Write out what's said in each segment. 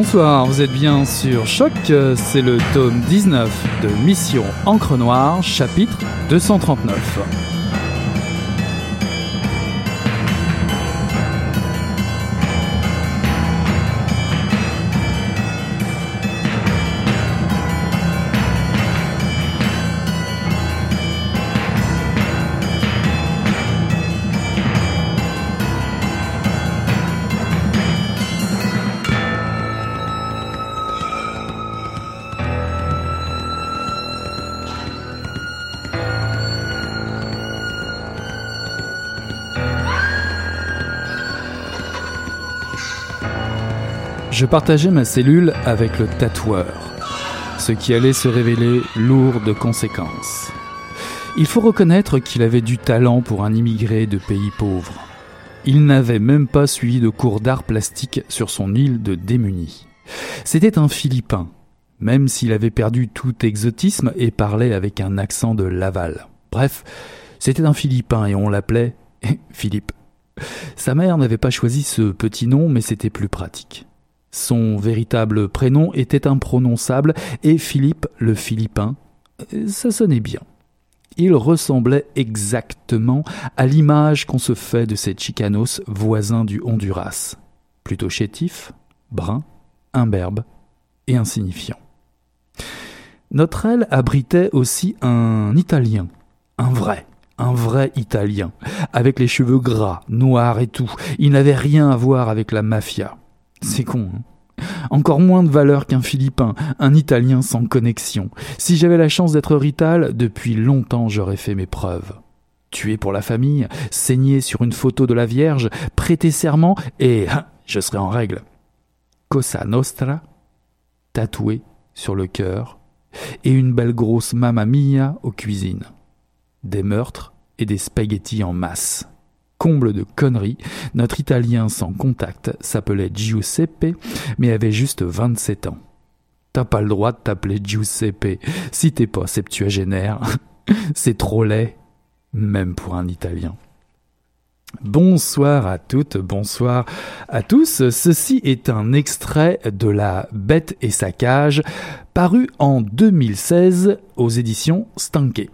Bonsoir, vous êtes bien sur Choc, c'est le tome 19 de Mission Encre Noire, chapitre 239. Je partageais ma cellule avec le tatoueur, ce qui allait se révéler lourd de conséquences. Il faut reconnaître qu'il avait du talent pour un immigré de pays pauvres. Il n'avait même pas suivi de cours d'art plastique sur son île de démunis. C'était un Philippin, même s'il avait perdu tout exotisme et parlait avec un accent de Laval. Bref, c'était un Philippin et on l'appelait Philippe. Sa mère n'avait pas choisi ce petit nom, mais c'était plus pratique. Son véritable prénom était imprononçable et Philippe le Philippin, ça sonnait bien. Il ressemblait exactement à l'image qu'on se fait de ces chicanos voisins du Honduras. Plutôt chétif, brun, imberbe et insignifiant. Notre aile abritait aussi un Italien, un vrai, un vrai Italien, avec les cheveux gras, noirs et tout. Il n'avait rien à voir avec la mafia. C'est con, hein encore moins de valeur qu'un Philippin, un Italien sans connexion. Si j'avais la chance d'être Rital, depuis longtemps j'aurais fait mes preuves. Tuer pour la famille, saigner sur une photo de la Vierge, prêter serment, et hein, je serais en règle. Cosa Nostra, tatoué sur le cœur, et une belle grosse mamma mia aux cuisines. Des meurtres et des spaghettis en masse comble de conneries, notre Italien sans contact s'appelait Giuseppe, mais avait juste 27 ans. T'as pas le droit de t'appeler Giuseppe si t'es pas septuagénaire. C'est trop laid, même pour un Italien. Bonsoir à toutes, bonsoir à tous. Ceci est un extrait de La Bête et sa cage, paru en 2016 aux éditions Stanké.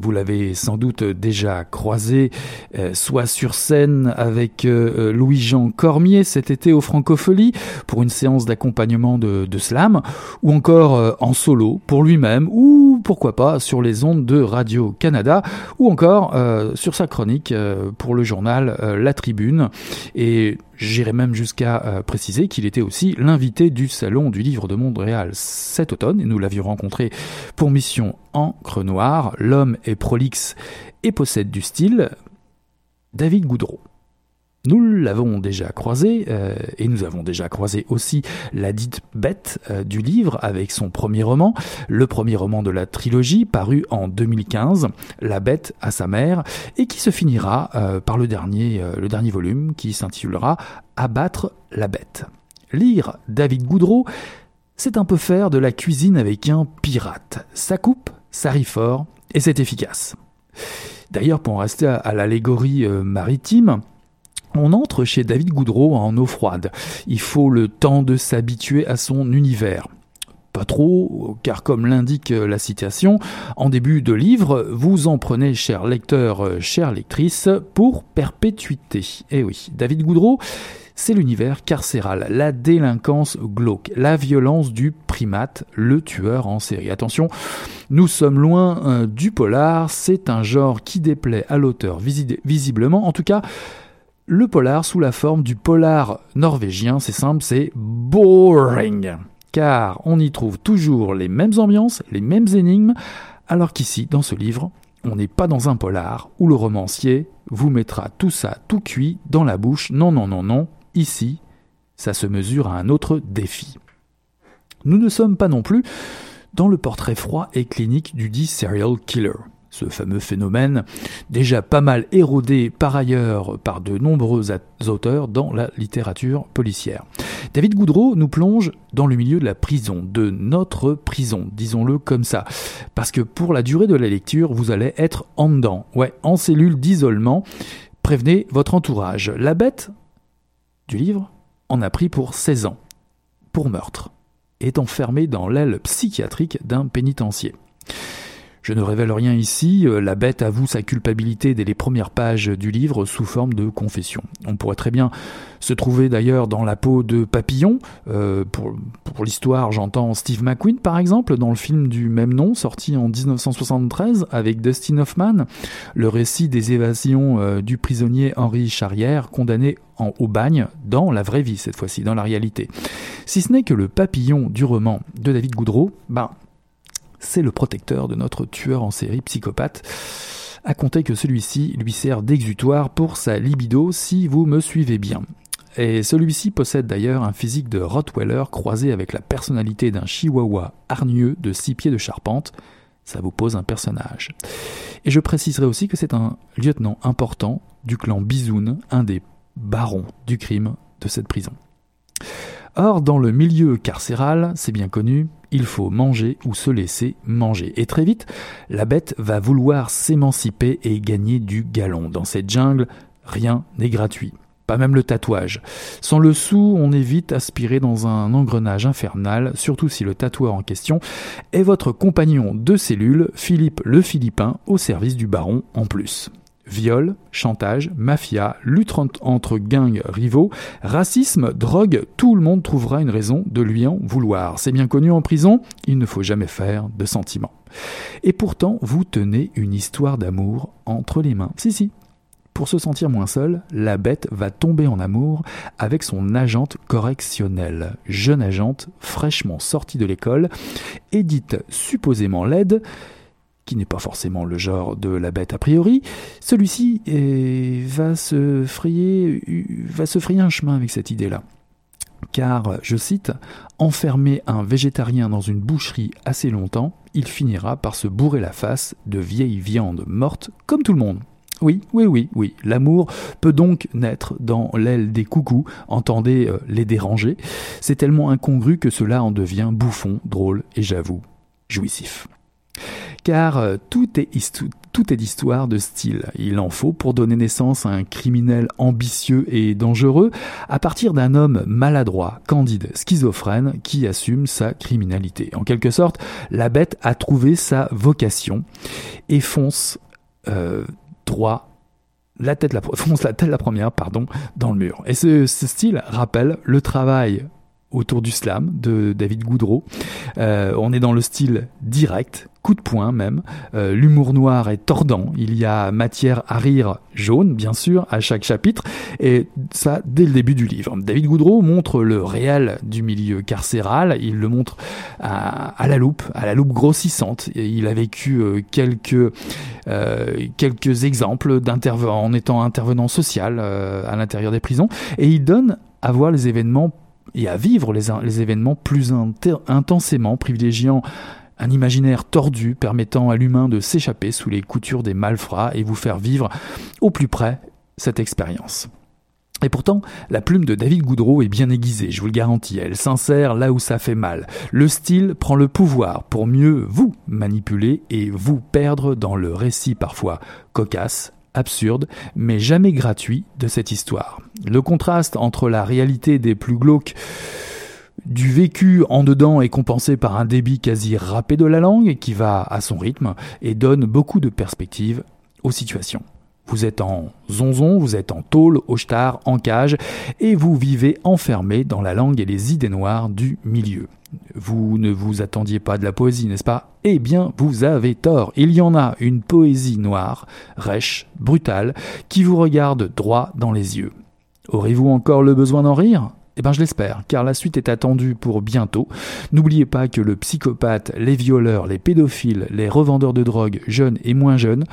Vous l'avez sans doute déjà croisé, euh, soit sur scène avec euh, euh, Louis-Jean Cormier cet été au Francofolie pour une séance d'accompagnement de, slam, ou encore en solo pour lui-même, ou pourquoi pas sur les ondes de Radio-Canada, ou encore sur sa chronique pour le journal La Tribune. Et J'irais même jusqu'à euh, préciser qu'il était aussi l'invité du Salon du Livre de Montréal cet automne, et nous l'avions rencontré pour mission Encre Noire. L'homme est prolixe et possède du style. David Goudreau. Nous l'avons déjà croisé, euh, et nous avons déjà croisé aussi la dite bête euh, du livre avec son premier roman, le premier roman de la trilogie paru en 2015, La bête à sa mère, et qui se finira euh, par le dernier, le dernier volume qui s'intitulera Abattre la bête. Lire David Goudreau, c'est un peu faire de la cuisine avec un pirate. Ça coupe, ça rit fort, et c'est efficace. D'ailleurs, pour en rester à l'allégorie maritime, on entre chez David Goudreau en eau froide. Il faut le temps de s'habituer à son univers. Pas trop, car comme l'indique la citation, en début de livre, vous en prenez, cher lecteur, chère lectrice, pour perpétuité. Eh oui, David Goudreau, c'est l'univers carcéral, la délinquance glauque, la violence du primate, le tueur en série. Attention, nous sommes loin euh, du polar, c'est un genre qui déplaît à l'auteur visiblement, en tout cas le polar sous la forme du polar norvégien, c'est simple, c'est boring. Car on y trouve toujours les mêmes ambiances, les mêmes énigmes, alors qu'ici, dans ce livre, on n'est pas dans un polar où le romancier vous mettra tout ça tout cuit dans la bouche. Non, non, non, non. Ici, ça se mesure à un autre défi. Nous ne sommes pas non plus dans le portrait froid et clinique du dit serial killer ce fameux phénomène, déjà pas mal érodé par ailleurs par de nombreux auteurs dans la littérature policière. David Goudreau nous plonge dans le milieu de la prison, de notre prison, disons-le comme ça. Parce que pour la durée de la lecture, vous allez être en dedans, ouais, en cellule d'isolement. Prévenez votre entourage. La bête du livre en a pris pour 16 ans, pour meurtre, est enfermée dans l'aile psychiatrique d'un pénitencier. Je ne révèle rien ici, euh, la bête avoue sa culpabilité dès les premières pages du livre sous forme de confession. On pourrait très bien se trouver d'ailleurs dans la peau de Papillon, euh, pour, l'histoire j'entends Steve McQueen par exemple, dans le film du même nom sorti en 1973 avec Dustin Hoffman, le récit des évasions euh, du prisonnier Henri Charrière condamné en, au bagne dans la vraie vie cette fois-ci, dans la réalité. Si ce n'est que le papillon du roman de David Goudreau, ben c'est le protecteur de notre tueur en série psychopathe à compter que celui-ci lui sert d'exutoire pour sa libido si vous me suivez bien. Et celui-ci possède d'ailleurs un physique de Rottweiler croisé avec la personnalité d'un chihuahua hargneux de six pieds de charpente. Ça vous pose un personnage. Et je préciserai aussi que c'est un lieutenant important du clan Bizoun, un des barons du crime de cette prison. Or, dans le milieu carcéral, c'est bien connu, il faut manger ou se laisser manger. Et très vite, la bête va vouloir s'émanciper et gagner du galon. Dans cette jungle, rien n'est gratuit. Pas même le tatouage. Sans le sou, on est vite aspiré dans un engrenage infernal, surtout si le tatoueur en question est votre compagnon de cellule, Philippe le Philippin, au service du baron en plus. Viol, chantage, mafia, lutte entre gangs rivaux, racisme, drogue, tout le monde trouvera une raison de lui en vouloir. C'est bien connu en prison, il ne faut jamais faire de sentiments. Et pourtant, vous tenez une histoire d'amour entre les mains. Si, si. Pour se sentir moins seul, la bête va tomber en amour avec son agente correctionnelle, jeune agente fraîchement sortie de l'école, édite supposément laide, qui n'est pas forcément le genre de la bête a priori, celui-ci va se frayer, va se frayer un chemin avec cette idée-là. Car, je cite, enfermer un végétarien dans une boucherie assez longtemps, il finira par se bourrer la face de vieille viande morte comme tout le monde. Oui, oui, oui, oui. L'amour peut donc naître dans l'aile des coucous, entendez euh, les déranger. C'est tellement incongru que cela en devient bouffon, drôle et j'avoue, jouissif car euh, tout est, d'histoire de style. Il en faut pour donner naissance à un criminel ambitieux et dangereux à partir d'un homme maladroit, candide, schizophrène qui assume sa criminalité. En quelque sorte, la bête a trouvé sa vocation et fonce euh, droit la tête la, première pardon dans le mur. Et ce style rappelle le travail autour du slam de David Goudreau. Euh, on est dans le style direct, coup de poing même. Euh, l'humour noir est tordant. Il y a matière à rire jaune, bien sûr, à chaque chapitre. Et ça, dès le début du livre. David Goudreau montre le réel du milieu carcéral. Il le montre à, la loupe, à la loupe grossissante. il a vécu euh, quelques, quelques exemples en étant intervenant social à l'intérieur des prisons. Et il donne à voir les événements et à vivre les, événements plus intensément, privilégiant un imaginaire tordu permettant à l'humain de s'échapper sous les coutures des malfrats et vous faire vivre au plus près cette expérience. Et pourtant, la plume de David Goudreau est bien aiguisée, je vous le garantis, elle s'insère là où ça fait mal. Le style prend le pouvoir pour mieux vous manipuler et vous perdre dans le récit parfois cocasse, absurde, mais jamais gratuit de cette histoire. Le contraste entre la réalité des plus glauques du vécu en dedans est compensé par un débit quasi râpé de la langue qui va à son rythme et donne beaucoup de perspectives aux situations. Vous êtes en zonzon, vous êtes en tôle, au star, en cage, et vous vivez enfermé dans la langue et les idées noires du milieu. Vous ne vous attendiez pas de la poésie, n'est-ce pas? Eh bien, vous avez tort. Il y en a une poésie noire, rêche, brutale, qui vous regarde droit dans les yeux. Aurez-vous encore le besoin d'en rire? Eh bien, je l'espère, car la suite est attendue pour bientôt. N'oubliez pas que le psychopathe, les violeurs, les pédophiles, les revendeurs de drogue, jeunes et moins jeunes,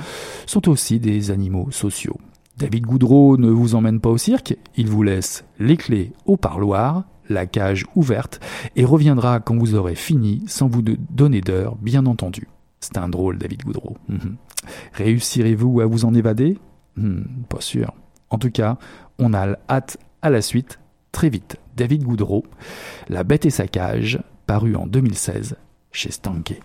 sont aussi des animaux sociaux. David Goudreau ne vous emmène pas au cirque, il vous laisse les clés au parloir, la cage ouverte, et reviendra quand vous aurez fini, sans vous donner d'heure, bien entendu. C'est un drôle, David Goudreau. Mhm. Réussirez-vous à vous en évader? Hmm, Pas sûr. En tout cas, on a hâte à la suite très vite. David Goudreau, La bête et sa cage, paru en 2016 chez Stanké.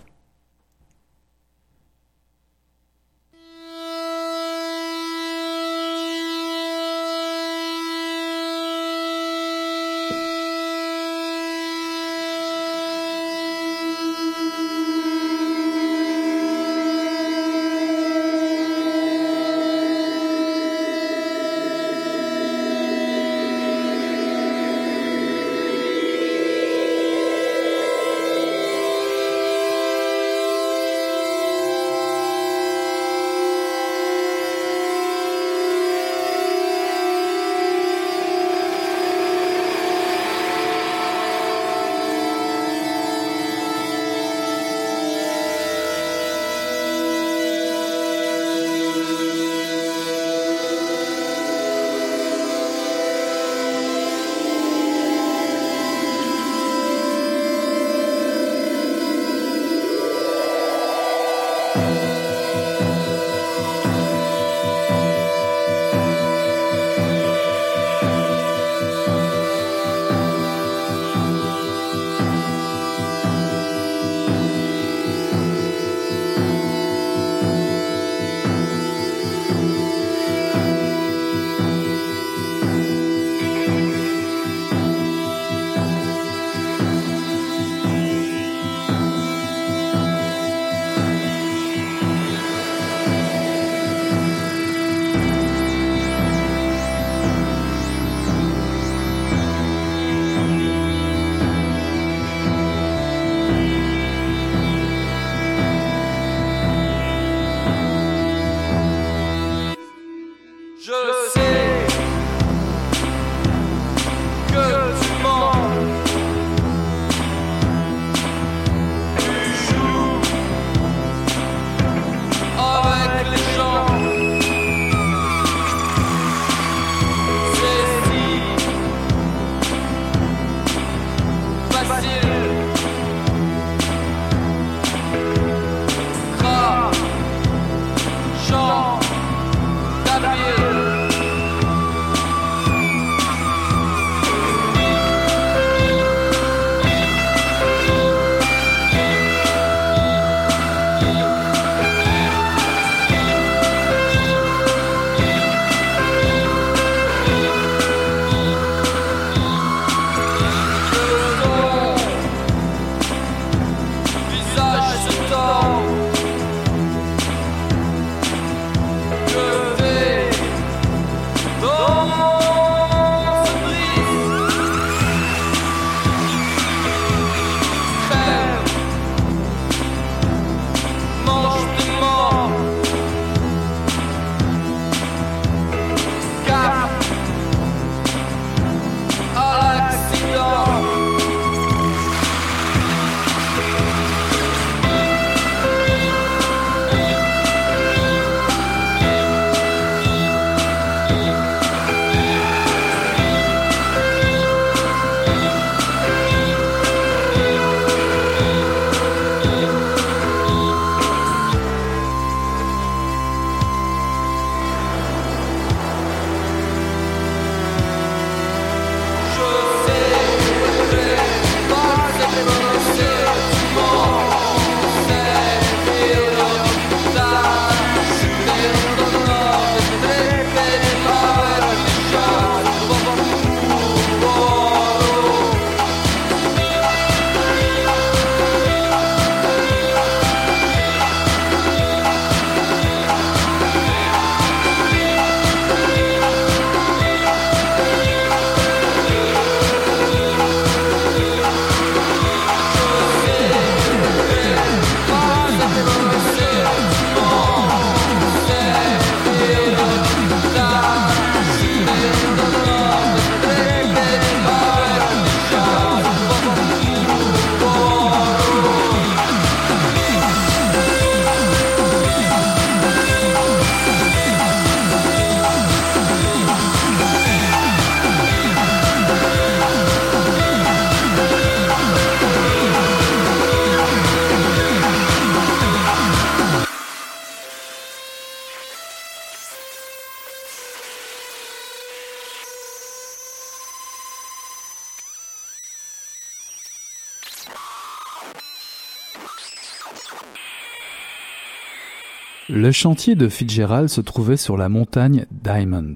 Le chantier de Fitzgerald se trouvait sur la montagne Diamond.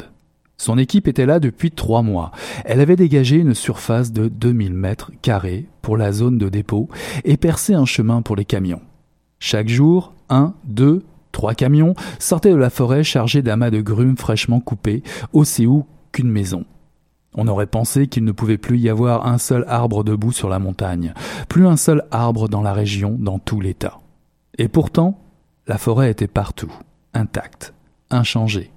Son équipe était là depuis trois mois. Elle avait dégagé une surface de 2000 mètres carrés pour la zone de dépôt et percé un chemin pour les camions. Chaque jour, un, deux, trois camions sortaient de la forêt chargés d'amas de grumes fraîchement coupés, aussi haut qu'une maison. On aurait pensé qu'il ne pouvait plus y avoir un seul arbre debout sur la montagne, plus un seul arbre dans la région, dans tout l'État. Et pourtant, la forêt était partout, intacte, inchangée,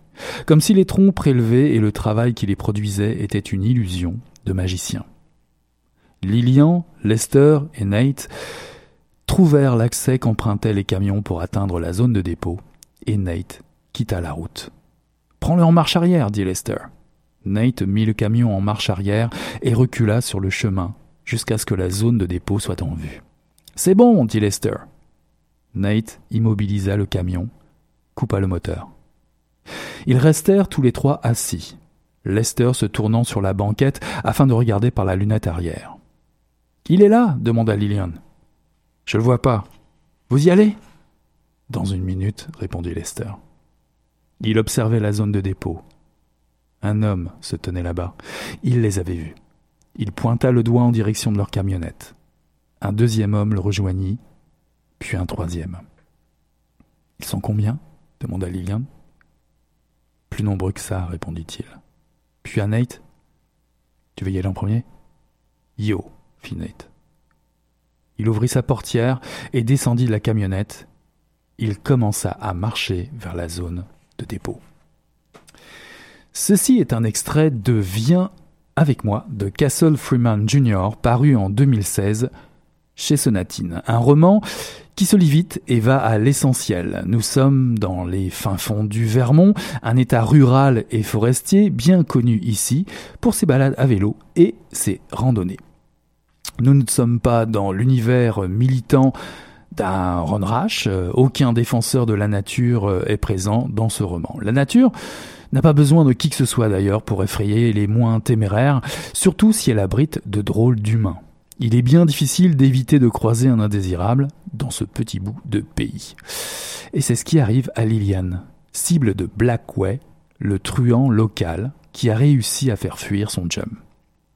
comme si les troncs prélevés et le travail qui les produisait étaient une illusion de magicien. Lilian, Lester et Nate trouvèrent l'accès qu'empruntaient les camions pour atteindre la zone de dépôt, et Nate quitta la route. Prends-le en marche arrière, dit Lester. Nate mit le camion en marche arrière et recula sur le chemin jusqu'à ce que la zone de dépôt soit en vue. C'est bon, dit Lester. Nate immobilisa le camion, coupa le moteur. Ils restèrent tous les trois assis, Lester se tournant sur la banquette afin de regarder par la lunette arrière. Il est là? demanda Lillian. Je le vois pas. Vous y allez? Dans une minute, répondit Lester. Il observait la zone de dépôt. Un homme se tenait là-bas. Il les avait vus. Il pointa le doigt en direction de leur camionnette. Un deuxième homme le rejoignit, puis un troisième. Ils sont combien demanda Lillian. Plus nombreux que ça, répondit-il. Puis à Nate? Tu veux y aller en premier? Yo, fit Nate. Il ouvrit sa portière et descendit de la camionnette. Il commença à marcher vers la zone de dépôt. Ceci est un extrait de Viens avec moi de Castle Freeman Jr., paru en 2016 chez Sonatine. Un roman qui se lit et va à l'essentiel. Nous sommes dans les fins fonds du Vermont, un état rural et forestier bien connu ici pour ses balades à vélo et ses randonnées. Nous ne sommes pas dans l'univers militant d'un Ron Rash, aucun défenseur de la nature est présent dans ce roman. La nature n'a pas besoin de qui que ce soit d'ailleurs pour effrayer les moins téméraires, surtout si elle abrite de drôles d'humains. Il est bien difficile d'éviter de croiser un indésirable dans ce petit bout de pays. Et c'est ce qui arrive à Liliane, cible de Blackway, le truand local qui a réussi à faire fuir son chum.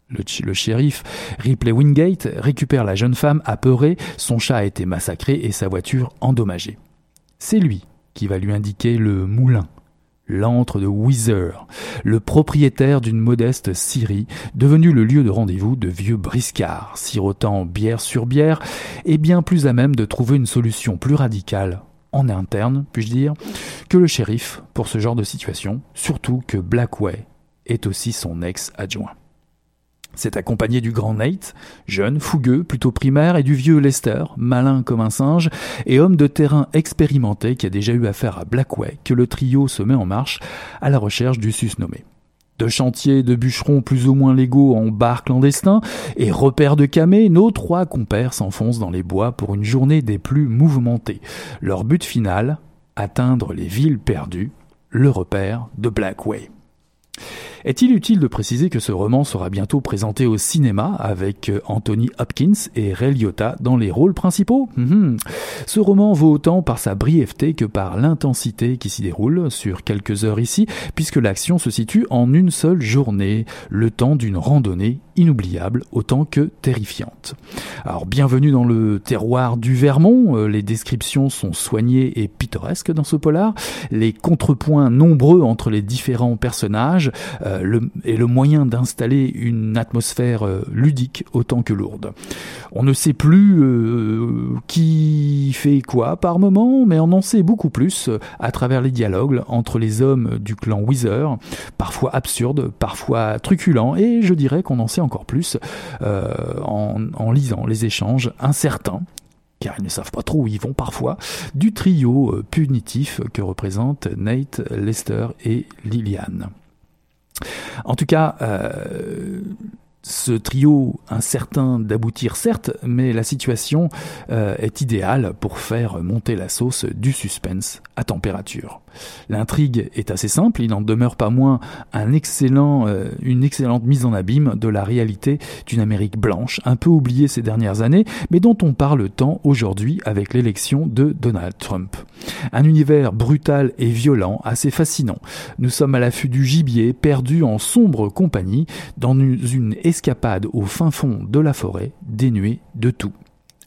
Le, le, shérif Ripley Wingate récupère la jeune femme apeurée, son chat a été massacré et sa voiture endommagée. C'est lui qui va lui indiquer le moulin l'antre de Weezer, le propriétaire d'une modeste scierie, devenu le lieu de rendez-vous de vieux briscards, sirotant bière sur bière, et bien plus à même de trouver une solution plus radicale, en interne, puis-je dire, que le shérif pour ce genre de situation, surtout que Blackway est aussi son ex-adjoint. C'est accompagné du grand Nate, jeune, fougueux, plutôt primaire, et du vieux Lester, malin comme un singe, et homme de terrain expérimenté qui a déjà eu affaire à Blackway, que le trio se met en marche à la recherche du susnommé. De chantiers de bûcherons plus ou moins légaux en bar clandestin et repères de camés, nos trois compères s'enfoncent dans les bois pour une journée des plus mouvementées. Leur but final, atteindre les villes perdues, le repère de Blackway. Est-il utile de préciser que ce roman sera bientôt présenté au cinéma avec euh, Anthony Hopkins et Ray Liotta dans les rôles principaux? Mhm. Ce roman vaut autant par sa brièveté que par l'intensité qui s'y déroule sur quelques heures ici, puisque l'action se situe en une seule journée, le temps d'une randonnée inoubliable autant que terrifiante. Alors bienvenue dans le terroir du Vermont, euh, les descriptions sont soignées et pittoresques dans ce polar, les contrepoints nombreux entre les différents personnages euh, est le moyen d'installer une atmosphère euh, ludique autant que lourde. On ne sait plus qui fait quoi par moment, mais on en sait beaucoup plus à travers les dialogues entre les hommes du clan Weezer, parfois absurdes, parfois truculents, et je dirais qu'on en sait encore plus euh, en, lisant les échanges incertains car ils ne savent pas trop où ils vont parfois, du trio euh, punitif que représentent Nate, Lester et Liliane. En tout cas, euh, ce trio incertain d'aboutir certes, mais la situation est idéale pour faire monter la sauce du suspense à température. L'intrigue est assez simple, il n'en demeure pas moins euh, une excellente mise en abîme de la réalité d'une Amérique blanche, un peu oubliée ces dernières années, mais dont on parle tant aujourd'hui avec l'élection de Donald Trump. Un univers brutal et violent, assez fascinant. Nous sommes à l'affût du gibier, perdu en sombre compagnie, dans une escapade au fin fond de la forêt, dénuée de tout.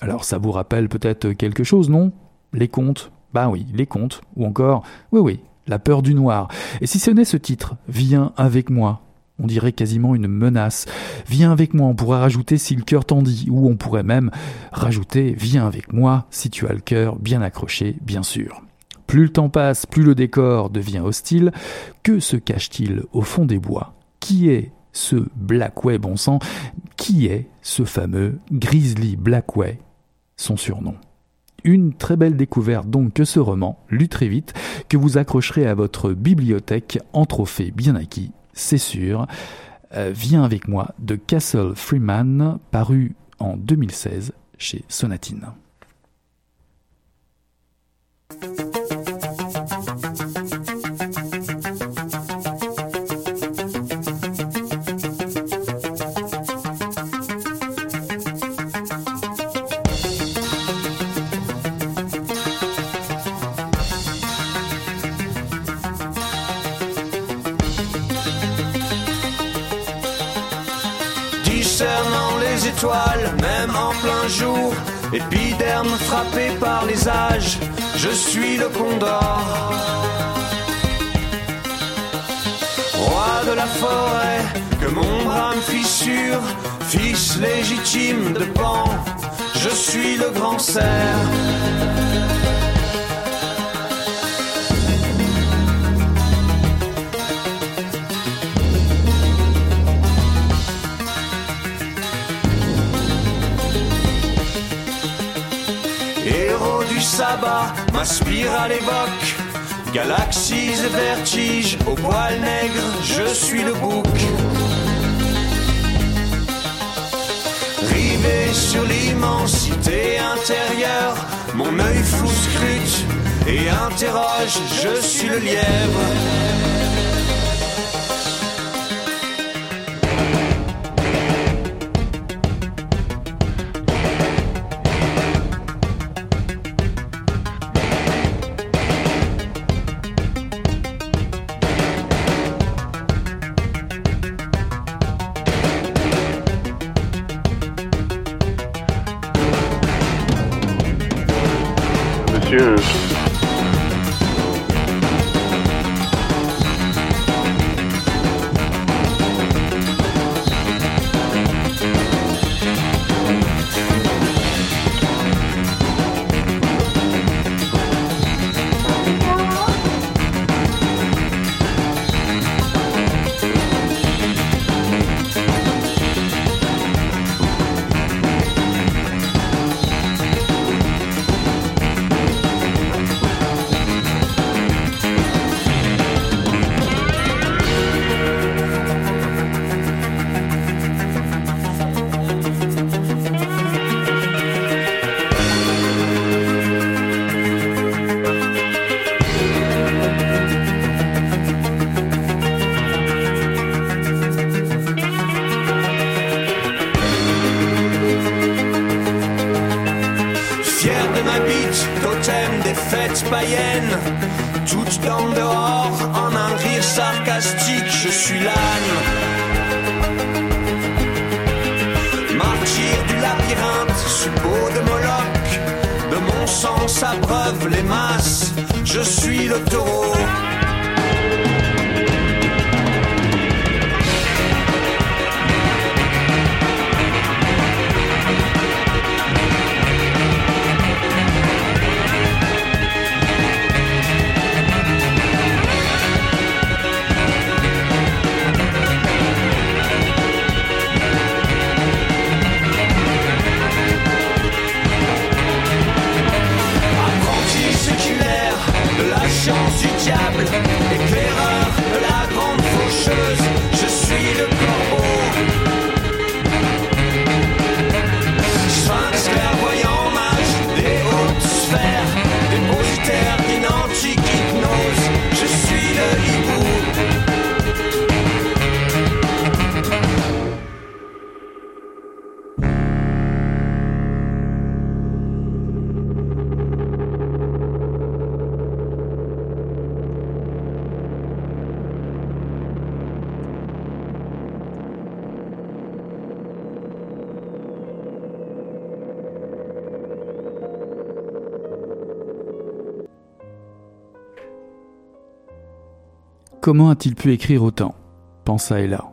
Alors ça vous rappelle peut-être quelque chose, non? Les contes? Bah oui, les contes. Ou encore, oui oui, la peur du noir. Et si ce n'est ce titre, Viens avec moi. On dirait quasiment une menace. Viens avec moi, on pourrait rajouter si le cœur t'en dit, ou on pourrait même rajouter Viens avec moi si tu as le cœur bien accroché, bien sûr. Plus le temps passe, plus le décor devient hostile. Que se cache-t-il au fond des bois? Qui est ce Blackway bon sang Qui est ce fameux Grizzly Blackway? Son surnom. Une très belle découverte donc que ce roman, lu très vite, que vous accrocherez à votre bibliothèque en trophée bien acquis, c'est sûr. Euh, Viens avec moi de Castle Freeman, paru en 2016 chez Sonatine. Épiderme frappé par les âges, je suis le condor. Roi de la forêt, que mon bras me fissure, fils légitime de Pan, je suis le grand cerf. M'inspire à l'évoque. Galaxies et vertiges, au poil nègre, je suis le bouc. Rivé sur l'immensité intérieure, mon œil flou scrute et interroge, je suis le lièvre. païenne, toute en dehors, en un rire sarcastique, je suis l'âne. Martyr du labyrinthe, suppôt de Moloch, de mon sang à les masses, je suis le taureau. Dépositaire d'une antique hypnose Comment a-t-il pu écrire autant pensa Ella.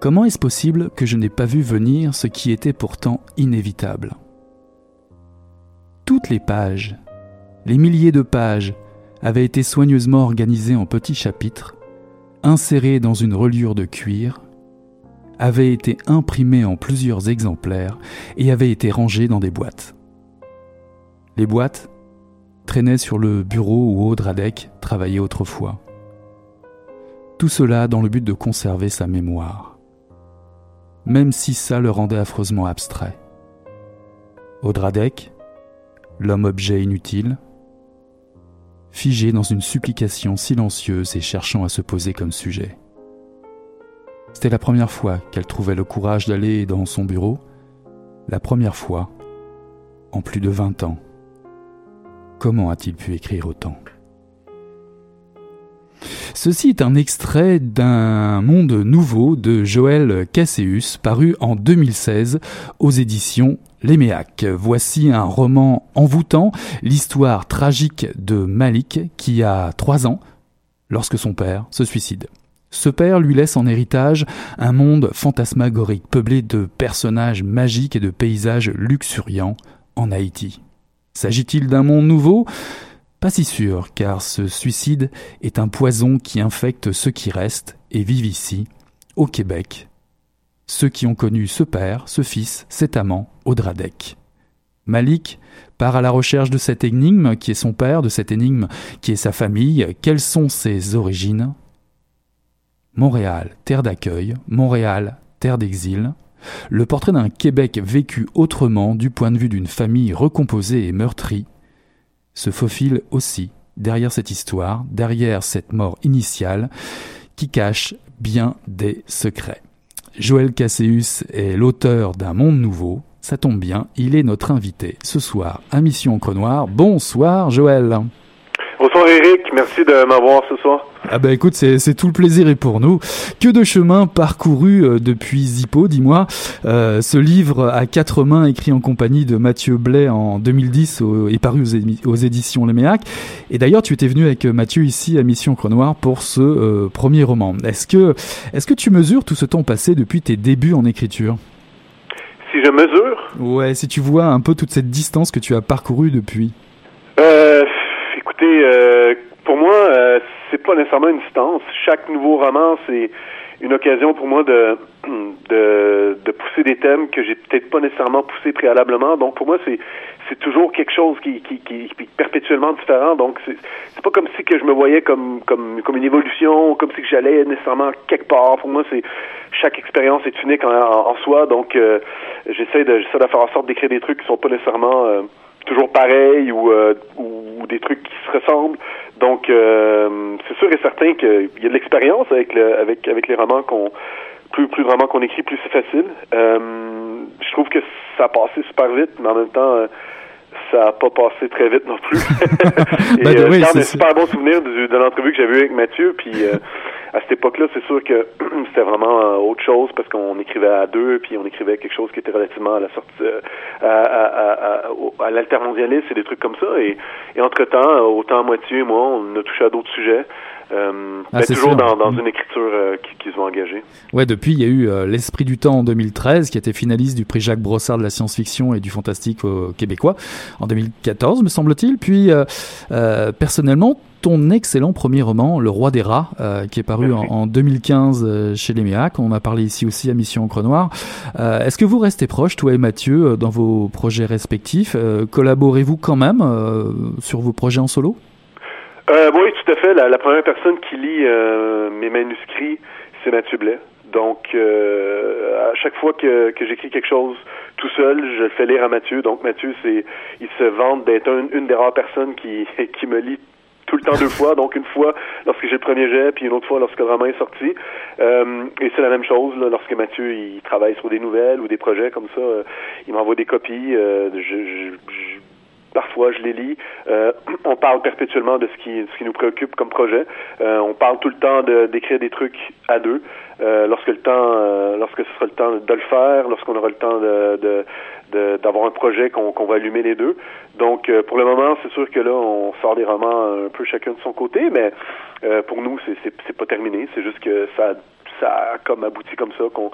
Comment est-ce possible que je n'ai pas vu venir ce qui était pourtant inévitable? Toutes les pages, les milliers de pages, avaient été soigneusement organisées en petits chapitres, insérées dans une reliure de cuir, avaient été imprimées en plusieurs exemplaires et avaient été rangées dans des boîtes. Les boîtes traînaient sur le bureau où Audradec travaillait autrefois. Tout cela dans le but de conserver sa mémoire même si ça le rendait affreusement abstrait. Audradec, l'homme-objet inutile, figé dans une supplication silencieuse et cherchant à se poser comme sujet. C'était la première fois qu'elle trouvait le courage d'aller dans son bureau, la première fois en plus de vingt ans. Comment a-t-il pu écrire autant? Ceci est un extrait d'un monde nouveau de Joël Casséus, paru en 2016 aux éditions Léméac. Voici un roman envoûtant, l'histoire tragique de Malik qui a trois ans lorsque son père se suicide. Ce père lui laisse en héritage un monde fantasmagorique peuplé de personnages magiques et de paysages luxuriants en Haïti. S'agit-il d'un monde nouveau? Pas si sûr, car ce suicide est un poison qui infecte ceux qui restent et vivent ici, au Québec. Ceux qui ont connu ce père, ce fils, cet amant, Audradec. Malik part à la recherche de cette énigme qui est son père, de cette énigme qui est sa famille. Quelles sont ses origines? Montréal, terre d'accueil, Montréal, terre d'exil. Le portrait d'un Québec vécu autrement du point de vue d'une famille recomposée et meurtrie se faufile aussi derrière cette histoire, derrière cette mort initiale, qui cache bien des secrets. Joël Casséus est l'auteur d'un monde nouveau. Ça tombe bien, il est notre invité ce soir à Mission Encre Noire. Bonsoir Joël. Bonsoir Eric, merci de m'avoir ce soir. Ah bah écoute, c'est tout le plaisir et pour nous. Que de chemin parcouru euh, depuis Zippo, dis-moi. Euh, ce livre à quatre mains écrit en compagnie de Mathieu Blais en 2010 est paru aux, éditions Léméac. Et d'ailleurs, tu étais venu avec Mathieu ici à Mission Cronoir pour ce euh, premier roman. Est-ce que, est-ce que tu mesures tout ce temps passé depuis tes débuts en écriture? Si je mesure? Ouais, si tu vois un peu toute cette distance que tu as parcourue depuis. Euh, écoutez, pour moi, euh, c'est pas nécessairement une distance. Chaque nouveau roman, c'est une occasion pour moi de, de, de pousser des thèmes que j'ai peut-être pas nécessairement poussés préalablement. Donc pour moi, c'est c'est toujours quelque chose qui, qui, qui, est perpétuellement différent. Donc c'est pas comme si que je me voyais comme comme comme une évolution, comme si que j'allais nécessairement quelque part. Pour moi, c'est chaque expérience est unique en, en, soi. Donc euh, j'essaie de j'essaie de faire en sorte d'écrire des trucs qui sont pas nécessairement euh, toujours pareils ou, ou des trucs qui se ressemblent. Donc, euh, c'est sûr et certain qu'il y a de l'expérience avec, le, avec, avec les romans qu'on plus plus de romans qu'on écrit, plus c'est facile. Euh, je trouve que ça a passé super vite, mais en même temps, euh, ça a pas passé très vite non plus. et ben, euh, un super bon souvenir de, de l'entrevue que j'avais eu avec Mathieu, puis à cette époque-là, c'est sûr que c'était vraiment euh, autre chose parce qu'on écrivait à deux, puis on écrivait quelque chose qui était relativement à la sortie, euh, à, à, à, l'altermondialisme et des trucs comme ça. Et, et entre-temps, autant Mathieu et moi, on a touché à d'autres sujets. Euh, ah, toujours dans, dans, mm. une écriture euh, qui, qui, se veut engagée. Ouais, depuis, il y a eu euh, L'Esprit du Temps en 2013, qui a été finaliste du prix Jacques Brossard de la science-fiction et du fantastique québécois en 2014, me semble-t-il. Puis, euh, personnellement, ton excellent premier roman, Le Roi des Rats, qui est paru en, en, 2015 chez Léméac. On a parlé ici aussi à Mission Encre Noire. Est-ce que vous restez proches, toi et Mathieu, dans vos projets respectifs? Collaborez-vous quand même sur vos projets en solo? Euh, oui, tout à fait. La, première personne qui lit euh, mes manuscrits, c'est Mathieu Blais. Donc, euh, à chaque fois que, que j'écris quelque chose tout seul, je le fais lire à Mathieu. Donc, Mathieu, c'est, il se vante d'être une des rares personnes qui, qui me lit tout le temps deux fois. Donc, une fois lorsque j'ai le premier jet, puis une autre fois lorsque le roman est sorti. Euh, et c'est la même chose là, lorsque Mathieu il travaille sur des nouvelles ou des projets comme ça. il m'envoie des copies. je, je Parfois, je les lis. Euh, on parle perpétuellement de ce qui, ce qui nous préoccupe comme projet. Euh, on parle tout le temps d'écrire des trucs à deux. Euh, lorsque le temps, euh, lorsque ce sera le temps de le faire, lorsqu'on aura le temps de, d'avoir un projet qu'on va allumer les deux. Donc, euh, pour le moment, c'est sûr que là, on sort des romans un peu chacun de son côté, mais euh, pour nous, c'est pas terminé. C'est juste que ça ça a comme abouti comme ça, qu'on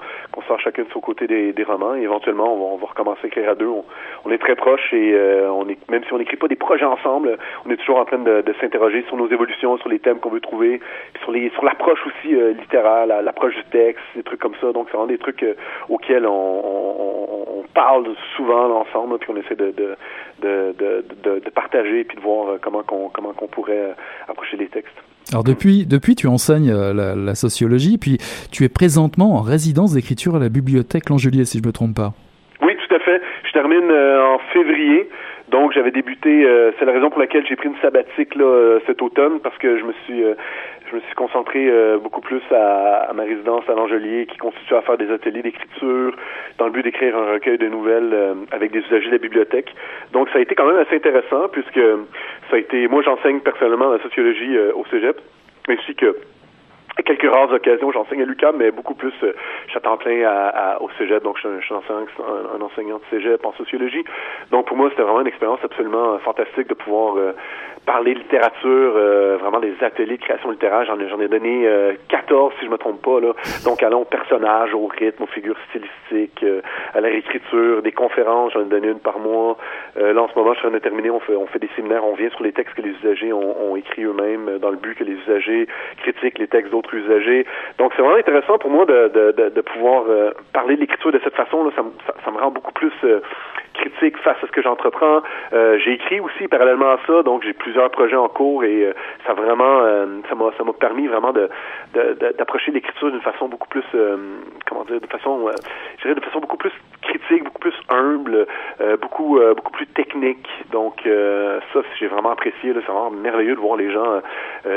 sort chacun de son côté des, romans. Et éventuellement, on va, recommencer à écrire à deux. On, est très proches et euh, on est, même si on n'écrit pas des projets ensemble, on est toujours en train de, s'interroger sur nos évolutions, sur les thèmes qu'on veut trouver, sur sur l'approche aussi euh, littéraire, l'approche du texte, des trucs comme ça. Donc, c'est vraiment des trucs euh, auxquels on, parle souvent ensemble, puis on essaie de, partager puis de voir comment qu'on comment qu'on pourrait approcher les textes. Alors depuis, depuis tu enseignes euh, la, la, sociologie, puis tu es présentement en résidence d'écriture à la bibliothèque L'Angelier, si je ne me trompe pas. Oui, tout à fait. Je termine euh, en février. Donc j'avais débuté, euh, c'est la raison pour laquelle j'ai pris une sabbatique là, cet automne, parce que je me suis je me suis concentré beaucoup plus à, à, ma résidence à l'Angelier, qui constitue à faire des ateliers d'écriture dans le but d'écrire un recueil de nouvelles avec des usagers de la bibliothèque. Donc ça a été quand même assez intéressant, puisque ça a été, moi j'enseigne personnellement la sociologie euh, au Cégep, ainsi que à quelques rares occasions, j'enseigne à l'UQAM, mais beaucoup plus, euh, je suis à plein à, au cégep, donc je, suis un, un, enseignant de cégep en sociologie. Donc pour moi, c'était vraiment une expérience absolument euh, fantastique de pouvoir euh, parler littérature, euh, vraiment des ateliers de création littéraire. J'en j'en ai donné 14, si je me trompe pas, là. Donc allant aux personnages, au rythme, aux figures stylistiques, à la réécriture, des conférences, j'en ai donné une par mois. là, en ce moment, je suis en train de terminer, on fait, on fait des séminaires, on vient sur les textes que les usagers ont, ont écrits eux-mêmes, dans le but que les usagers critiquent les textes d'autres Donc, c'est vraiment intéressant pour moi de, de, de, pouvoir euh, parler de l'écriture de cette façon. Là, ça, ça, me rend beaucoup plus euh, critique face à ce que j'entreprends. Euh, j'ai écrit aussi parallèlement à ça, donc j'ai plusieurs projets en cours et ça vraiment, ça m'a, ça m'a permis vraiment de, d'approcher l'écriture d'une façon beaucoup plus, comment dire, de façon, je dirais de façon beaucoup plus critique, beaucoup plus humble, beaucoup, beaucoup plus technique. Donc, ça, j'ai vraiment apprécié. Là, c'est vraiment merveilleux de voir les gens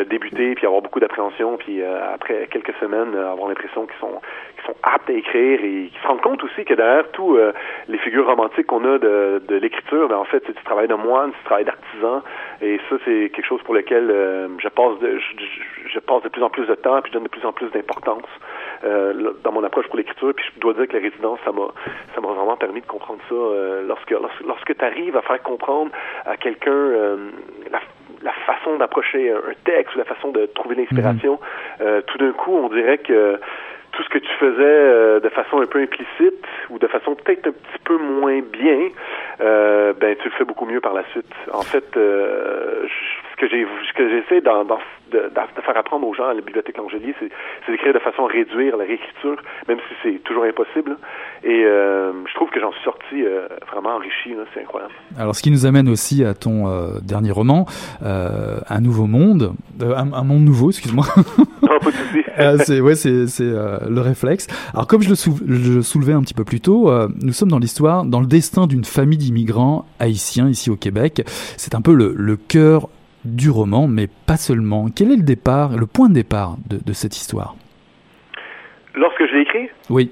débuter puis avoir beaucoup d'appréhension puis après quelques semaines, euh, avoir l'impression qu'ils sont, qu'ils sont aptes à écrire et qu'ils se rendent compte aussi que derrière euh, les figures romantiques qu'on a de, de l'écriture, ben, en fait, c'est du travail de moine, du travail d'artisan. Et ça, c'est quelque chose pour lequel euh, je passe de, je, je, passe de plus en plus de temps puis je donne de plus en plus d'importance dans mon approche pour l'écriture. Puis je dois dire que la résidence, ça m'a, ça m'a vraiment permis de comprendre ça. lorsque, lorsque, lorsque tu arrives à faire comprendre à quelqu'un la la façon d'approcher un texte ou la façon de trouver l'inspiration, mhm. euh, tout d'un coup, on dirait que tout ce que tu faisais euh, de façon un peu implicite ou de façon peut-être un petit peu moins bien, euh, ben tu le fais beaucoup mieux par la suite. En fait, euh, que j'ai ce que j'essaie dans, dans de, de, faire apprendre aux gens à la bibliothèque Langelier, c'est d'écrire de façon à réduire la réécriture, même si c'est toujours impossible. Et euh, je trouve que j'en suis sorti euh, vraiment enrichi, c'est incroyable. Alors, ce qui nous amène aussi à ton euh, dernier roman, euh, Un nouveau monde, euh, un, un, monde nouveau, excuse-moi. non, pas de souci. c'est ouais, c'est le réflexe. Alors, comme je le, sou je soulevais un petit peu plus tôt, nous sommes dans l'histoire, dans le destin d'une famille d'immigrants haïtiens ici au Québec. C'est un peu le, le cœur du roman, mais pas seulement. Quel est le départ, le point de départ de, de cette histoire? Lorsque je l'ai écrit? Oui.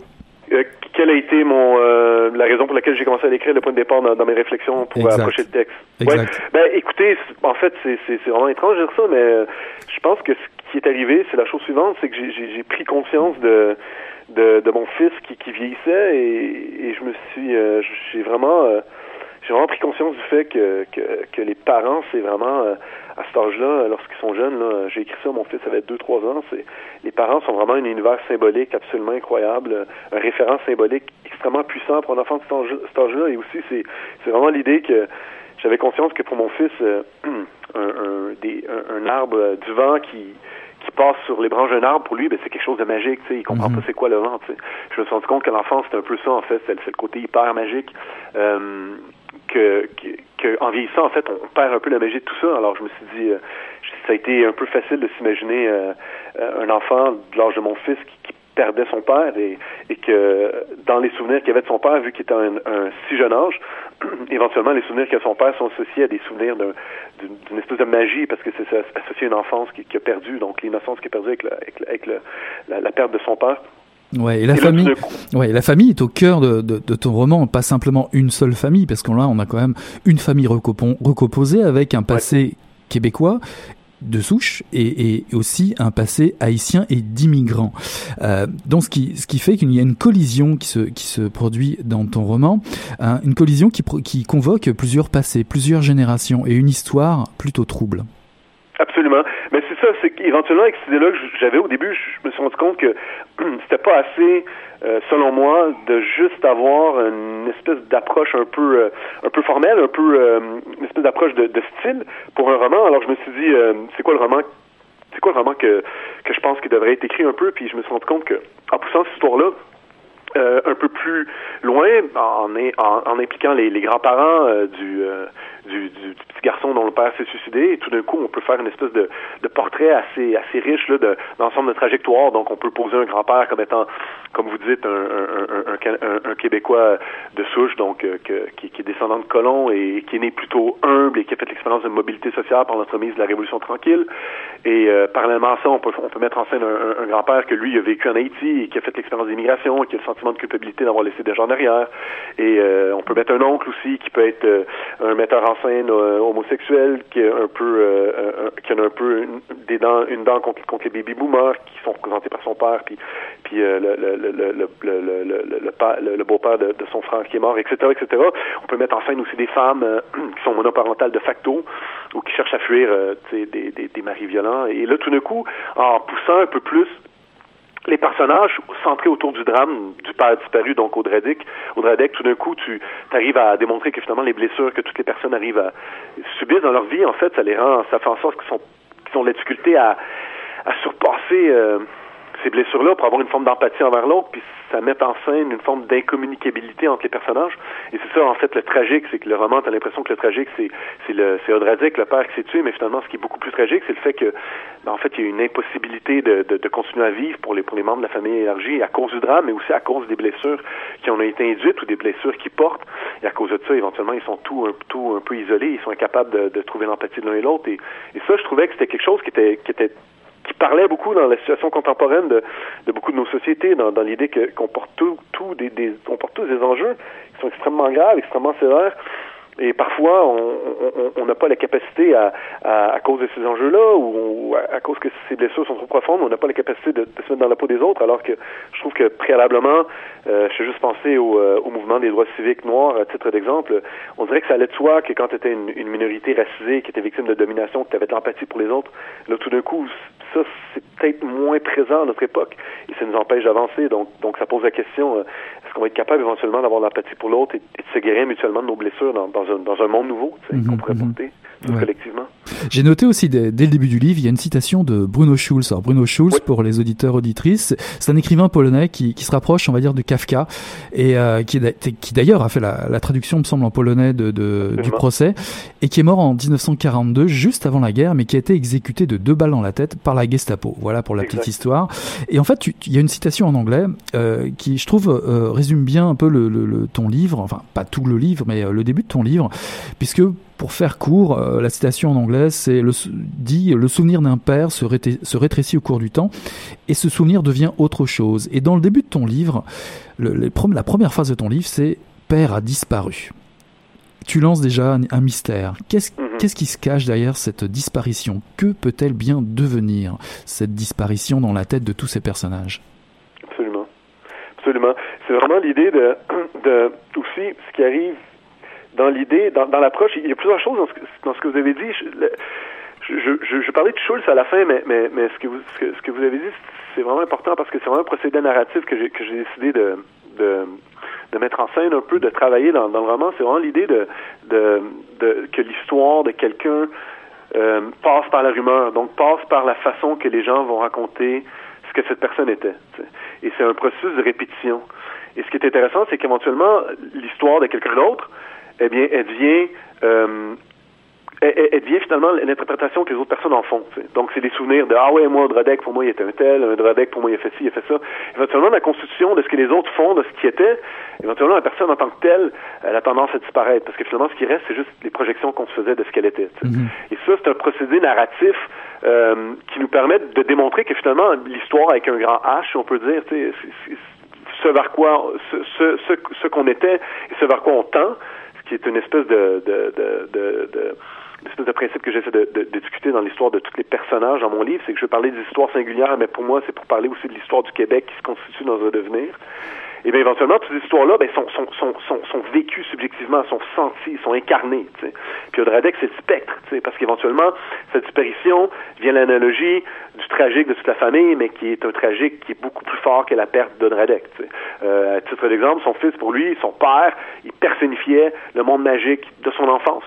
Euh, quelle a été mon euh, la raison pour laquelle j'ai commencé à l'écrire, le point de départ dans, mes réflexions pour exact. approcher le texte? Exact. Ouais. Ben écoutez, en fait, c'est vraiment étrange de dire ça, mais euh, je pense que ce qui est arrivé, c'est la chose suivante, c'est que j'ai pris conscience de, de, de mon fils qui, qui vieillissait et, et je me suis euh, j'ai vraiment j'ai vraiment pris conscience du fait que, que, que les parents, c'est vraiment à cet âge-là, lorsqu'ils sont jeunes, là, j'ai écrit ça, mon fils avait 2-3 ans, c'est les parents sont vraiment un univers symbolique absolument incroyable, un référent symbolique extrêmement puissant pour un enfant de cet âge-là, et aussi c'est, c'est vraiment l'idée que j'avais conscience que pour mon fils, euh, un, un, des, un, un, arbre du vent qui qui passe sur les branches d'un arbre, pour lui, ben, c'est quelque chose de magique, sais, il comprend Mhm. pas c'est quoi le vent, sais. Je me suis rendu compte que l'enfance, c'est un peu ça, en fait, c'est, c'est le côté hyper magique. Euh, que, en vieillissant, en fait, on perd un peu la magie de tout ça. Alors, je me suis dit, euh, ça a été un peu facile de s'imaginer euh, euh, un enfant de l'âge de mon fils qui, perdait son père et, que dans les souvenirs qu'il avait de son père, vu qu'il était un, si jeune âge, éventuellement les souvenirs qu'a son père sont associés à des souvenirs d'un, d'une, espèce de magie parce que c'est, associé à une enfance qui, a perdu, donc l'innocence qui a perdu avec, le, avec, le, avec le, la perte de son père. Ouais, et la famille, ouais, la famille est au cœur de, de, de, ton roman, pas simplement une seule famille, parce qu'on là, on a quand même une famille recomposée avec un passé québécois de souche et, et, aussi un passé haïtien et d'immigrants. Euh, donc ce qui, ce qui fait qu'il y a une collision qui se, qui se produit dans ton roman, hein, une collision qui, qui convoque plusieurs passés, plusieurs générations et une histoire plutôt trouble. Ça, c'est qu'éventuellement, avec cette idée-là que j'avais au début, je me suis rendu compte que c'était pas assez, euh, selon moi, de juste avoir une espèce d'approche un peu euh, un peu formelle, un peu euh, une espèce d'approche de, style pour un roman. Alors je me suis dit, c'est quoi le roman? C'est quoi le roman que, que je pense qu'il devrait être écrit un peu, puis je me suis rendu compte que en poussant cette histoire-là, un peu plus loin, en, en, en impliquant les grands-parents du, du, petit garçon dont le père s'est suicidé, et tout d'un coup, on peut faire une espèce de, portrait assez, assez riche là, de l'ensemble de trajectoire. Donc, on peut poser un grand-père comme étant, comme vous dites, un, un, Québécois de souche, donc euh, qui, qui, est descendant de colons et qui est né plutôt humble et qui a fait l'expérience de mobilité sociale par l'entremise de la Révolution tranquille. Et euh, parallèlement à ça, on peut, on peut mettre en scène un, grand-père que lui a vécu en Haïti et qui a fait l'expérience d'immigration et qui a le sentiment de culpabilité d'avoir laissé des gens derrière. Et euh, on peut mettre un oncle aussi qui peut être euh, un metteur en scène euh, homosexuel qui a un peu euh, qui a un peu une, des dents une dent contre, contre les baby boomers qui sont représentés par son père puis puis le, le, le, le, le, beau-père de, de, son frère qui est mort etc etc on peut mettre en scène aussi des femmes qui sont monoparentales de facto ou qui cherchent à fuir des, des, des maris violents. Et là tout d'un coup en poussant un peu plus les personnages centrés autour du drame du père disparu, donc Audrey Dick, tout d'un coup, tu arrives à démontrer que finalement les blessures que toutes les personnes arrivent à subir dans leur vie, en fait, ça les rend, ça fait en sorte qu'ils sont, qu'ils ont la difficulté à, à surpasser euh, ces blessures-là pour avoir une forme d'empathie envers l'autre, puis ça met en scène une forme d'incommunicabilité entre les personnages. Et c'est ça, en fait, le tragique, c'est que le roman, t'as l'impression que le tragique, c'est c'est le le père qui s'est tué, mais finalement, ce qui est beaucoup plus tragique, c'est le fait que, ben, en fait, il y a une impossibilité de, de, continuer à vivre pour les pour les membres de la famille élargie à cause du drame, mais aussi à cause des blessures qui ont été induites ou des blessures qu'ils portent. Et à cause de ça, éventuellement, ils sont tout un, tout un peu isolés, ils sont incapables de, de trouver l'empathie de l'un et l'autre. Et, ça, je trouvais que c'était quelque chose qui était qui parlait beaucoup dans la situation contemporaine de, de beaucoup de nos sociétés, dans, dans l'idée qu'on porte tout, tout des, des, on porte tous des enjeux qui sont extrêmement graves, extrêmement sévères, et parfois, on n'a pas la capacité, à, à, à, cause de ces enjeux-là, ou, à, cause que ces blessures sont trop profondes, on n'a pas la capacité de, de, se mettre dans la peau des autres, alors que je trouve que préalablement, euh, je fais juste penser au, euh, au, mouvement des droits civiques noirs, à titre d'exemple, on dirait que ça allait de soi que quand tu étais une, une, minorité racisée, qui était victime de domination, que tu avais de l'empathie pour les autres, là, tout d'un coup, c'est peut-être moins présent à notre époque, et ça nous empêche d'avancer, donc, ça pose la question, euh, qu'on va être capable éventuellement d'avoir l'empathie pour l'autre et, et, de se guérir mutuellement de nos blessures dans, dans dans un, monde nouveau -hmm, qu'on pourrait mhm. porter ouais. collectivement. J'ai noté aussi dès, dès, le début du livre, il y a une citation de Bruno Schulz. Alors Bruno Schulz, oui. pour les auditeurs auditrices, c'est un écrivain polonais qui, qui, se rapproche, on va dire, de Kafka et euh, qui, qui d'ailleurs a fait la, la, traduction, me semble, en polonais de, de du procès et qui est mort en 1942, juste avant la guerre, mais qui a été exécuté de deux balles dans la tête par la Gestapo. Voilà pour la exact. petite histoire. Et en fait, il y a une citation en anglais euh, qui, je trouve, euh, résume bien un peu le, le, le, ton livre, enfin pas tout le livre, mais euh, le début de ton livre, puisque pour faire court, euh, la citation en anglais, c'est le, dit le souvenir d'un père se, rétrécit, se, rétrécit au cours du temps et ce souvenir devient autre chose. Et dans le début de ton livre, les, la première phrase de ton livre, c'est père a disparu. Tu lances déjà un, un mystère. Qu'est-ce mm -hmm. qu qui se cache derrière cette disparition? Que peut-elle bien devenir cette disparition dans la tête de tous ces personnages? Absolument, absolument. C'est vraiment l'idée de, de aussi ce qui arrive dans l'idée, dans, dans l'approche, il y a plusieurs choses dans ce que, dans ce que vous avez dit. Je, je, parlais de Schulz à la fin, mais, mais, mais ce, que vous, ce, que, ce que vous avez dit, c'est vraiment important parce que c'est vraiment un procédé narratif que j'ai, que j'ai décidé de, de, de mettre en scène un peu, de travailler dans, dans le roman. C'est vraiment l'idée de, de, que l'histoire de quelqu'un euh, passe par la rumeur, donc passe par la façon que les gens vont raconter ce que cette personne était. Et c'est un processus de répétition. Et ce qui est intéressant, c'est qu'éventuellement, l'histoire de quelqu'un d'autre, eh bien, elle devient euh, elle, devient finalement l'interprétation que les autres personnes en font. Donc, c'est des souvenirs de Ah ouais, moi, Dradek, pour moi, il était un tel, un Dradek, pour moi, il a fait ci, il a fait ça. Éventuellement, la constitution de ce que les autres font, de ce qui était, éventuellement, la personne en tant que telle, elle a tendance à disparaître. Parce que finalement, ce qui reste, c'est juste les projections qu'on se faisait de ce qu'elle était. Mm-hmm. Et ça, c'est un procédé narratif euh, qui nous permet de démontrer que finalement, l'histoire avec un grand H, on peut dire, ce vers quoi, ce, ce, ce, qu'on était et ce vers quoi on tend, ce qui est une espèce de, de, de, de, de principe que j'essaie de, de, de, discuter dans l'histoire de tous les personnages dans mon livre, c'est que je veux parler des histoires singulières, mais pour moi, c'est pour parler aussi de l'histoire du Québec qui se constitue dans un devenir. Et bien éventuellement, toutes ces histoires-là ben, sont, sont, sont, sont, vécues subjectivement, sont senties, sont incarnées. T'sais. Puis Audradec, c'est le spectre, parce qu'éventuellement, cette disparition vient l'analogie du tragique de toute la famille, mais qui est un tragique qui est beaucoup plus fort que la perte d'Audradec. Euh, à titre d'exemple, son fils, pour lui, son père, il personnifiait le monde magique de son enfance.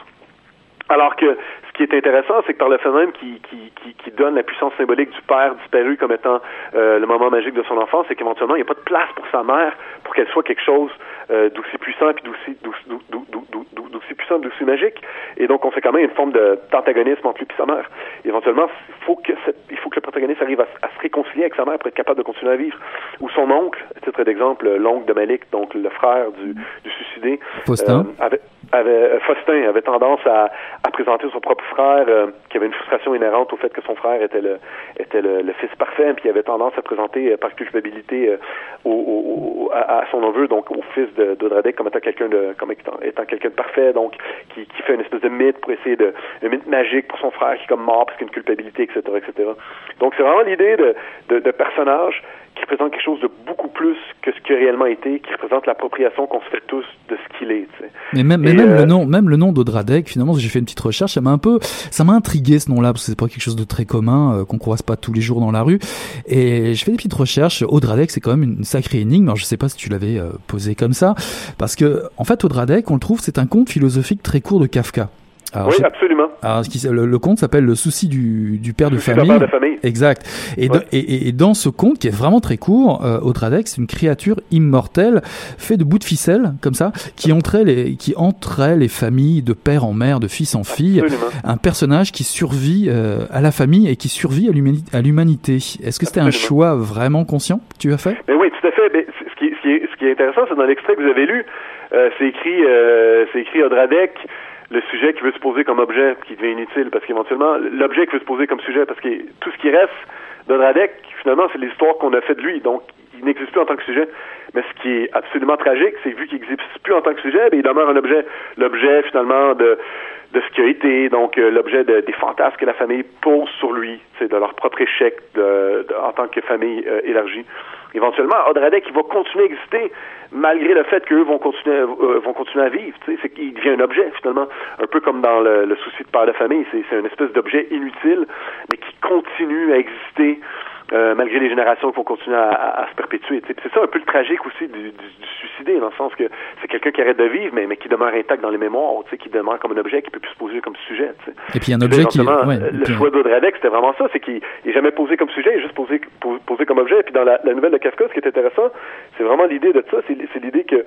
Alors que qui est intéressant, c'est que par le phénomène qui, qui, qui, qui, donne la puissance symbolique du père disparu comme étant euh, le moment magique de son enfance, c'est qu'éventuellement, il n'y a pas de place pour sa mère pour qu'elle soit quelque chose euh, d'aussi puissant puis d'aussi, d'aussi puissant, d'aussi magique. Et donc, on fait quand même une forme de d'antagonisme entre lui et sa mère. Éventuellement, il faut que il faut que le protagoniste arrive à, se réconcilier avec sa mère pour être capable de continuer à vivre. Ou son oncle, à titre d'exemple, l'oncle de Malik, donc le frère du, du suicidé, euh, avait, avait, euh, Faustin avait tendance à, à présenter son propre frère, euh, qui avait une frustration inhérente au fait que son frère était le, était le, fils parfait, puis il avait tendance à présenter euh, par culpabilité au, au, à, son neveu, donc au fils d'Audradec, comme étant quelqu'un de, comme étant, étant quelqu'un de parfait, donc qui, qui fait une espèce de mythe pour essayer de, un mythe magique pour son frère qui est comme mort parce qu'il a une culpabilité, etc., etc. Donc c'est vraiment l'idée de, de, de personnages qui représente quelque chose de beaucoup plus que ce qui a réellement été, qui représente l'appropriation qu'on se fait tous de ce qu'il est. Mais même, mais même le euh, nom, même le nom d'Odradek, finalement, j'ai fait une petite recherche, ça m'a un peu, ça m'a intrigué ce nom-là parce que c'est pas quelque chose de très commun, euh, qu'on croise pas tous les jours dans la rue. Et j'ai fait des petites recherches. Odradek, c'est quand même une sacrée énigme. Alors je sais pas si tu l'avais euh, posé comme ça, parce que en fait, Odradek, on le trouve, c'est un conte philosophique très court de Kafka oui, absolument. Alors, le, le, conte s'appelle Le souci du, du père, de famille. père de famille. Exact. Et, et, et, dans ce conte, qui est vraiment très court, euh, Otradex, une créature immortelle, fait de bouts de ficelle, comme ça, qui entrait les, qui entrait les familles de père en mère, de fils en fille. Un personnage qui survit euh, à la famille et qui survit à l'humanité. Est-ce que c'était un choix vraiment conscient que tu as fait? Mais oui, tout à fait. Mais ce, qui, ce, qui est, ce qui est intéressant, c'est dans l'extrait que vous avez lu, euh, c'est écrit, euh, c'est écrit le sujet qui veut se poser comme objet qui devient inutile parce qu'éventuellement l'objet qui veut se poser comme sujet parce que tout ce qui reste d'Odradek finalement c'est l'histoire qu'on a fait de lui. Donc il n'existe plus en tant que sujet. Mais ce qui est absolument tragique c'est vu qu'il n'existe plus en tant que sujet ben, il demeure un objet. L'objet finalement de de ce qui a été donc euh, l'objet de, des fantasmes que la famille pose sur lui c'est de leur propre échec de, en tant que famille euh, élargie éventuellement Odradek il va continuer à exister malgré le fait qu'eux vont continuer euh, vont continuer à vivre. C'est qu'il devient un objet finalement, un peu comme dans le, le souci de père de famille. C'est une espèce d'objet inutile, mais qui continue à exister euh, malgré les générations qui vont continuer à, à, se perpétuer. C'est ça un peu le tragique aussi du, du, du suicidé, dans le sens que c'est quelqu'un qui arrête de vivre, mais, mais qui demeure intact dans les mémoires, qui demeure comme un objet qui peut plus se poser comme sujet. Et puis un objet qui... Ouais, le choix d'Audradec, c'était vraiment ça, c'est qu'il n'est jamais posé comme sujet, il est juste posé, posé comme objet. Et puis dans la, la, nouvelle de Kafka, ce qui est intéressant, c'est vraiment l'idée de ça, c'est l'idée que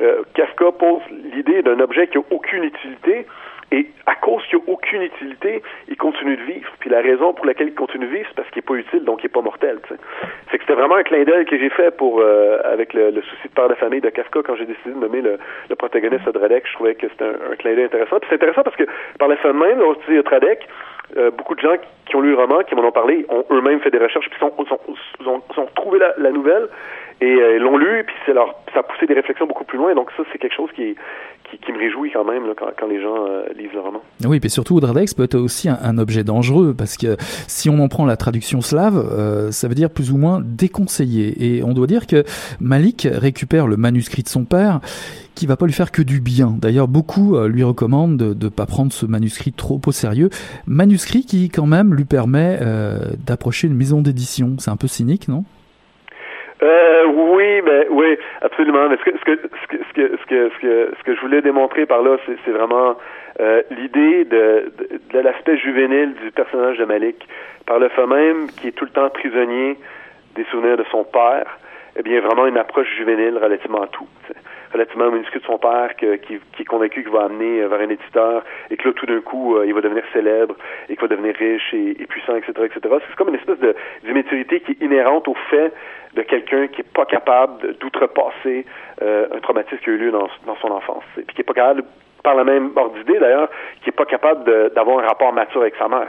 euh, Kafka pose l'idée d'un objet qui n'a aucune utilité, et à cause qu'il n'y a aucune utilité, il continue de vivre. Puis la raison pour laquelle il continue de vivre, c'est parce qu'il n'est pas utile, donc il n'est pas mortel. C'est que c'était vraiment un clin d'œil que j'ai fait pour euh, avec le, souci de père de famille de Kafka quand j'ai décidé de nommer le, le protagoniste Dradek. Je trouvais que c'était un, clin d'œil intéressant. Puis c'est intéressant parce que par la fin de même, aussi Dradek, euh, beaucoup de gens qui ont lu le roman, qui m'en ont parlé, ont eux-mêmes fait des recherches, puis sont, sont, sont, sont trouvé la, la nouvelle et euh, l'ont lu, puis c'est leur, ça a poussé des réflexions beaucoup plus loin. Donc ça, c'est quelque chose qui, me réjouit quand même quand, les gens euh, lisent le roman. Oui, puis surtout, Oudradex peut être aussi un, objet dangereux, parce que si on en prend la traduction slave, euh, ça veut dire plus ou moins déconseillé. Et on doit dire que Malik récupère le manuscrit de son père, qui va pas lui faire que du bien. D'ailleurs, beaucoup euh, lui recommandent de ne pas prendre ce manuscrit trop au sérieux. Manuscrit qui, quand même, lui permet d'approcher une maison d'édition. C'est un peu cynique, non? Euh, oui, ben oui, absolument. Mais ce que ce que ce que ce que ce que ce que, je voulais démontrer par là, c'est, c'est vraiment euh, l'idée de, de, de, l'aspect juvénile du personnage de Malik, par le fait même qui est tout le temps prisonnier des souvenirs de son père. Eh bien, vraiment une approche juvénile relativement à tout. Relativement manuscrit de son père, qui, qui, est convaincu qu'il va amener vers un éditeur, et que là, tout d'un coup, il va devenir célèbre, et qu'il va devenir riche et, puissant, etc., etc. C'est comme une espèce de d'immaturité qui est inhérente au fait de quelqu'un qui est pas capable d'outrepasser un traumatisme qui a eu lieu dans, dans son enfance, et puis qui est pas capable par la même ordre d'idée d'ailleurs, qui est pas capable d'avoir un rapport mature avec sa mère,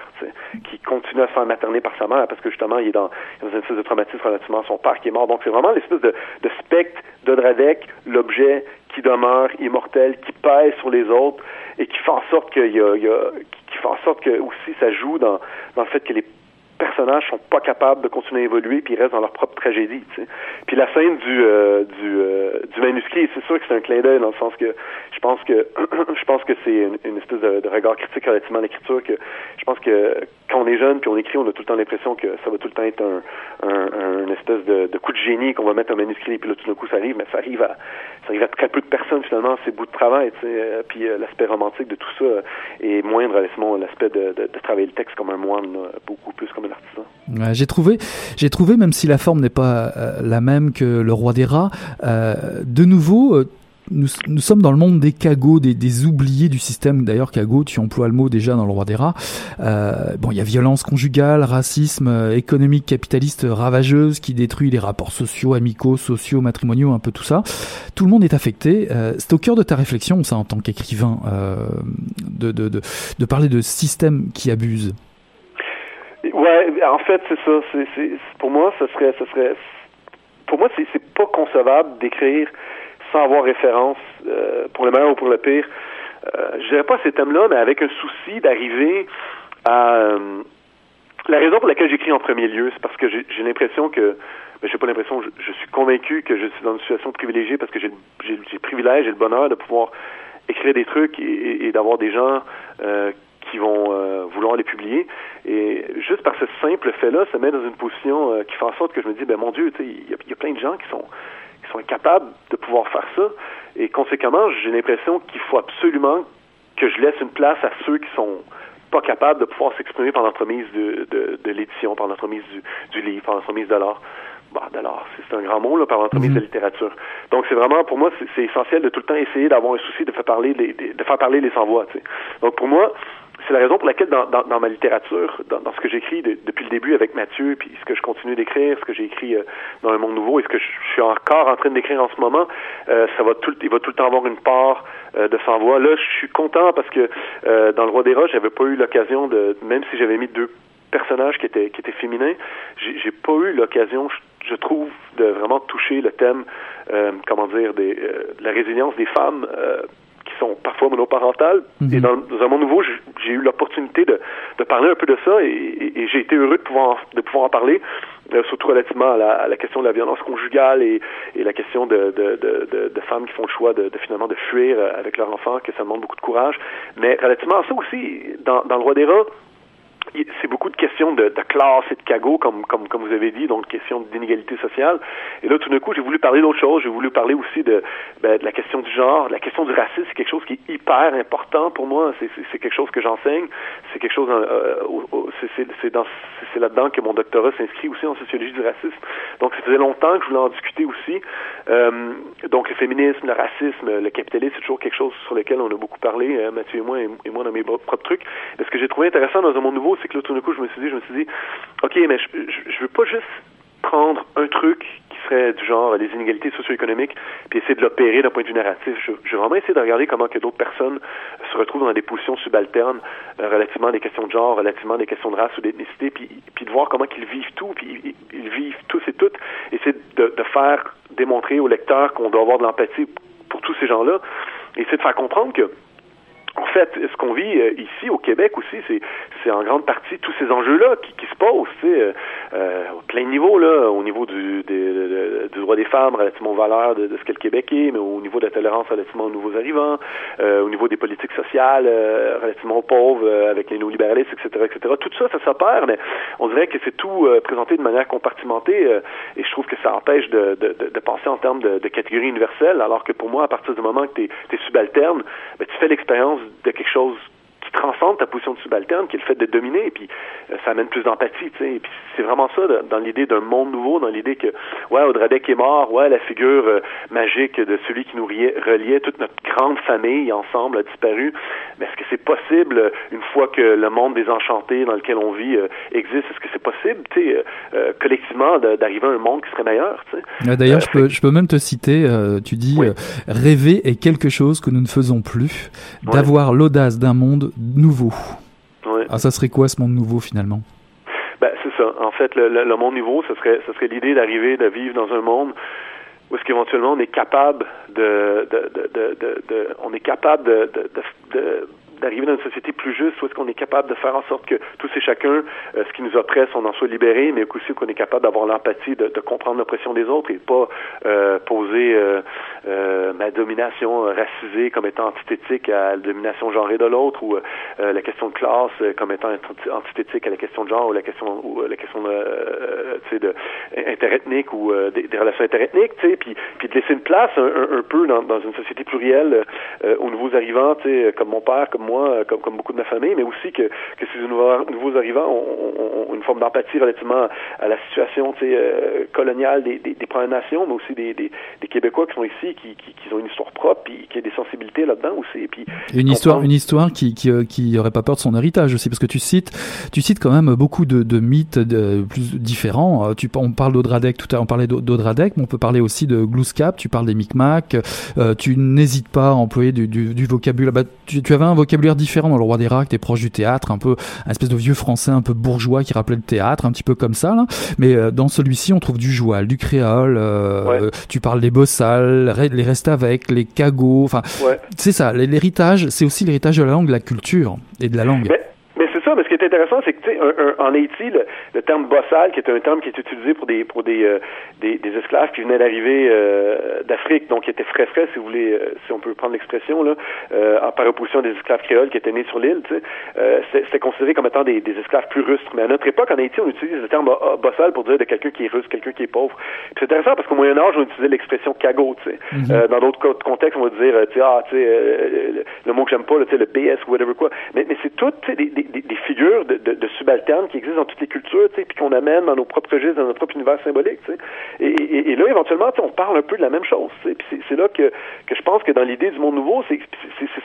qui continue à se faire materner par sa mère parce que justement il est dans, une espèce de traumatisme relativement à son père qui est mort. Donc c'est vraiment l'espèce de, de spectre d'Odradek, l'objet qui demeure immortel, qui pèse sur les autres et qui fait en sorte qu'il y a, y a qui fait en sorte que aussi ça joue dans, dans le fait que les personnages sont pas capables de continuer à évoluer puis ils restent dans leur propre tragédie. Puis la scène du euh, du, euh, du manuscrit, c'est sûr que c'est un clin d'œil dans le sens que je pense que je pense que c'est une, espèce de, regard critique relativement à l'écriture que je pense que quand on est jeune puis on écrit, on a tout le temps l'impression que ça va tout le temps être un, espèce de, coup de génie qu'on va mettre un manuscrit puis là tout d'un coup ça arrive, mais ça arrive à ça arrive à très peu de personnes finalement ces bouts de travail. Tu euh, puis l'aspect romantique de tout ça est moindre relativement l'aspect de, de, de, travailler le texte comme un moine, beaucoup plus comme un j'ai trouvé, j'ai trouvé, même si la forme n'est pas euh, la même que le roi des rats, euh, de nouveau. Euh, nous, sommes dans le monde des cagots, des, oubliés du système. D'ailleurs, cagots, tu emploies le mot déjà dans le roi des rats. bon, il y a violence conjugale, racisme, économique capitaliste ravageuse qui détruit les rapports sociaux, amicaux, sociaux, matrimoniaux, un peu tout ça. Tout le monde est affecté. c'est au cœur de ta réflexion, ça, en tant qu'écrivain, de, parler de systèmes qui abusent. Ouais, en fait, c'est ça. Pour moi, ce serait, ce serait, pour moi, c'est, c'est pas concevable d'écrire sans avoir référence, euh, pour le meilleur ou pour le pire. Euh, je dirais pas ces thèmes-là, mais avec un souci d'arriver à. Euh, la raison pour laquelle j'écris en premier lieu, c'est parce que j'ai, l'impression que mais j'ai pas l'impression, je, suis convaincu que je suis dans une situation privilégiée parce que j'ai, le privilège et le bonheur de pouvoir écrire des trucs et, d'avoir des gens euh, qui vont vouloir les publier. Et juste par ce simple fait-là, ça met dans une position qui fait en sorte que je me dis, ben mon Dieu, il y, a plein de gens qui sont sont incapables de pouvoir faire ça. Et conséquemment, j'ai l'impression qu'il faut absolument que je laisse une place à ceux qui sont pas capables de pouvoir s'exprimer par l'entremise de, de, de l'édition, par l'entremise du, du livre, par l'entremise de l'art. Bah, de l'art, c'est un grand mot, là, par l'entremise de la littérature. Donc, c'est vraiment, pour moi, c'est essentiel de tout le temps essayer d'avoir un souci de faire parler les, de faire parler les sans-voix, Donc, pour moi, c'est la raison pour laquelle dans, ma littérature, dans, ce que j'écris depuis le début avec Mathieu, puis ce que je continue d'écrire, ce que j'ai écrit euh, dans Un monde nouveau et ce que je, suis encore en train d'écrire en ce moment, euh, ça va tout, il va tout le temps avoir une part euh, de sans voix. Là, je suis content parce que dans Le Roi des Roches, j'avais pas eu l'occasion de, même si j'avais mis deux personnages qui étaient qui étaient féminins, j'ai pas eu l'occasion, je, je, trouve, de vraiment toucher le thème, comment dire, des, de la résilience des femmes sont parfois monoparentales. Et mhm. dans, dans, un monde nouveau, j'ai eu l'opportunité de, de, parler un peu de ça et, et, j'ai été heureux de pouvoir, de pouvoir en parler, euh, surtout relativement à la, à la, question de la violence conjugale et, et la question de, de, de, femmes qui font le choix de, finalement de fuir euh, avec leur enfant, que ça demande beaucoup de courage. Mais relativement à ça aussi, dans, dans le roi des rats, c'est beaucoup de questions de, de, classe et de cagot, comme, comme, vous avez dit, donc question d'inégalité sociale. Et là, tout d'un coup, j'ai voulu parler d'autre chose. J'ai voulu parler aussi de, ben, de la question du genre, la question du racisme. C'est quelque chose qui est hyper important pour moi. C'est quelque chose que j'enseigne. C'est quelque chose, euh, c'est là-dedans que mon doctorat s'inscrit aussi en sociologie du racisme. Donc, ça faisait longtemps que je voulais en discuter aussi. Euh, donc, le féminisme, le racisme, le capitalisme, c'est toujours quelque chose sur lequel on a beaucoup parlé, euh, Mathieu et moi, et, moi dans mes propres trucs. Mais ce que j'ai trouvé intéressant dans un monde nouveau, c'est que là, tout d'un coup, je me suis dit, je me suis dit, OK, mais je, je, veux pas juste prendre un truc qui serait du genre les inégalités socio-économiques, puis essayer de l'opérer d'un point de vue narratif. Je, je, veux vraiment essayer de regarder comment que d'autres personnes se retrouvent dans des positions subalternes euh, relativement à des questions de genre, relativement à des questions de race ou d'ethnicité, puis, puis de voir comment qu'ils vivent tout, puis ils, vivent tous et toutes. Essayer de, de faire démontrer aux lecteurs qu'on doit avoir de l'empathie pour tous ces gens-là. Essayer de faire comprendre que en fait, ce qu'on vit euh, ici au Québec aussi, c'est en grande partie tous ces enjeux-là qui, qui, se posent, tu sais, euh, euh au plein niveau là, au niveau du, des, du droit des femmes relativement aux valeurs de, ce qu'est le Québec est, mais au niveau de la tolérance relativement aux nouveaux arrivants, euh, au niveau des politiques sociales euh, relativement aux pauvres, avec les néolibéralistes, etc., etc. Tout ça, ça s'opère, mais on dirait que c'est tout présenté de manière compartimentée, et je trouve que ça empêche de, de, de penser en termes de, catégories universelles, alors que pour moi, à partir du moment que tu es, subalterne, ben, tu fais l'expérience de quelque chose transcende ta position de subalterne, qui est le fait de dominer, et puis euh, ça amène plus d'empathie, tu sais. Et puis c'est vraiment ça dans l'idée d'un monde nouveau, dans l'idée que, ouais, Audradec est mort, ouais, la figure euh, magique de celui qui nous reliait, toute notre grande famille ensemble a disparu. Mais est-ce que c'est possible, une fois que le monde des enchantés dans lequel on vit existe, est-ce que c'est possible, tu sais, collectivement, d'arriver à un monde qui serait meilleur, tu sais? D'ailleurs, je, peux, je peux même te citer, tu dis, rêver est quelque chose que nous ne faisons plus, d'avoir l'audace d'un monde nouveau. Ah, ça serait quoi ce monde nouveau finalement? Ben, c'est ça. En fait, le, monde nouveau, ce serait, ce serait l'idée d'arriver, de vivre dans un monde où est-ce qu'éventuellement on est capable de, de, de, de, on est capable de, de d'arriver dans une société plus juste, où est-ce qu'on est capable de faire en sorte que tous et chacun, euh, ce qui nous oppresse, on en soit libéré, mais aussi qu'on est capable d'avoir l'empathie, de, de, comprendre l'oppression des autres et pas euh, poser euh, euh ma domination racisée comme étant antithétique à la domination genrée de l'autre ou la question de classe comme étant antithétique à la question de genre ou la question ou la question de, de interethnique ou des, des, relations interethniques, tu sais, puis, de laisser une place un, un, peu dans, dans, une société plurielle aux nouveaux arrivants, tu sais, comme mon père, comme moi, euh, comme, comme beaucoup de ma famille, mais aussi que, que ces nouveaux, nouveaux arrivants ont, une forme d'empathie relativement à la situation euh, coloniale des, des, des, Premières Nations, mais aussi des, des, des Québécois qui sont ici, qui, qui, qui, ont une histoire propre, puis qui a des sensibilités là-dedans aussi. Puis, une histoire, une histoire qui, qui, euh, qui aurait pas peur de son héritage aussi, parce que tu cites, tu cites quand même beaucoup de, de mythes de, plus différents. Tu, on parle d'Audradec, tout à l'heure on parlait d'Audradec, mais on peut parler aussi de Glouscap, tu parles des Micmacs, euh, tu n'hésites pas à employer du, du, du vocabulaire. Bah, tu, tu avais un vocabulaire différent dans le roi des rats, t'es proche du théâtre, un peu un espèce de vieux français un peu bourgeois qui rappelait le théâtre, un petit peu comme ça là. Mais euh, dans celui-ci, on trouve du joual, du créole. Euh, tu parles des bossales, les restes avec, les cagots. Enfin, c'est ça. L'héritage, c'est aussi l'héritage de la langue, de la culture et de la langue mais ce qui est intéressant, c'est que tu sais, en Haïti, le, terme bossal, qui est un terme qui est utilisé pour des pour des euh, des, des, esclaves qui venaient d'arriver euh, d'Afrique, donc qui étaient frais frais, si vous voulez, euh, si on peut prendre l'expression là, en par opposition des esclaves créoles qui étaient nés sur l'île, tu sais, c'était considéré comme étant des, des, esclaves plus rustres. Mais à notre époque, en Haïti, on utilise le terme bossal pour dire de quelqu'un qui est russe, quelqu'un qui est pauvre. C'est intéressant parce qu'au Moyen Âge, on utilisait l'expression cagot, tu sais. Mm-hmm. dans d'autres contextes, on va dire, tu sais, ah, tu sais, le, mot que j'aime pas, tu sais, le BS ou whatever quoi. Mais, mais c'est tout, des, des, des figures de, subalternes qui existent dans toutes les cultures, puis qu'on amène dans nos propres registres, dans notre propre univers symbolique. Et, et, et, là, éventuellement, on parle un peu de la même chose. Puis c'est là que, je pense que dans l'idée du monde nouveau, c'est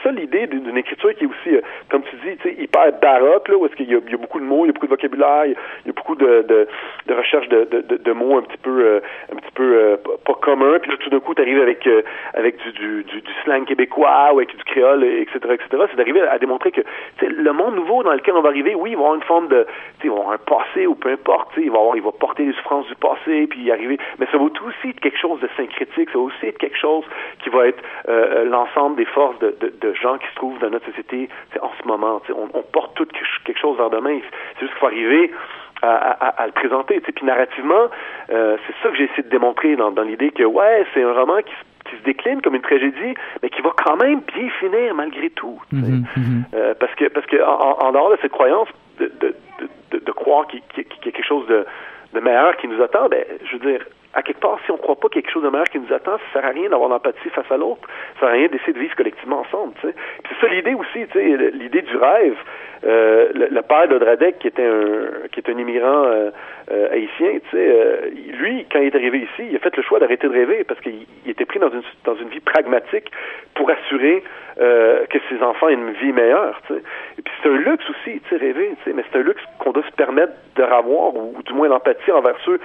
ça l'idée d'une écriture qui est aussi, euh, comme tu dis, hyper baroque, là, où est-ce qu'il y, a beaucoup de mots, il y a beaucoup de vocabulaire, il y a beaucoup de, recherche de, mots un petit peu, euh, un petit peu euh, pas communs. Puis là, tout d'un coup, tu arrives avec, avec du, slang québécois ou avec du créole, etc., etc. C'est d'arriver à démontrer que le monde nouveau dans lequel on va arriver, oui, il va avoir une forme de, il va avoir un passé ou peu importe, il va porter les souffrances du passé, puis y arriver, mais ça va aussi être quelque chose de syncrétique, ça va aussi être quelque chose qui va être euh, euh, l'ensemble des forces de, gens qui se trouvent dans notre société en ce moment. On, porte tout quelque chose vers demain. C'est juste qu'il faut arriver à, le présenter. Puis narrativement, euh, c'est ça que j'ai essayé de démontrer dans, dans l'idée que ouais, c'est un roman qui qui se décline comme une tragédie, mais qui va quand même bien finir malgré tout. Mhm, mhm. euh, parce que parce que en, en, dehors de cette croyance de, de, de, de croire qu'il y, a quelque chose de, de meilleur qui nous attend, ben, je veux dire, à quelque part, si on ne croit pas quelque chose de meilleur qui nous attend, ça sert à rien d'avoir l'empathie face à l'autre. Ça sert à rien d'essayer de vivre collectivement ensemble. C'est ça l'idée aussi, l'idée du rêve. Euh, le, père d'Odradek, qui était un qui est un immigrant euh, euh, haïtien, lui, quand il est arrivé ici, il a fait le choix d'arrêter de rêver parce qu'il était pris dans une vie pragmatique pour assurer que ses enfants aient une vie meilleure. Et puis c'est un luxe aussi, rêver, mais c'est un luxe qu'on doit se permettre de ravoir ou, ou du moins l'empathie envers ceux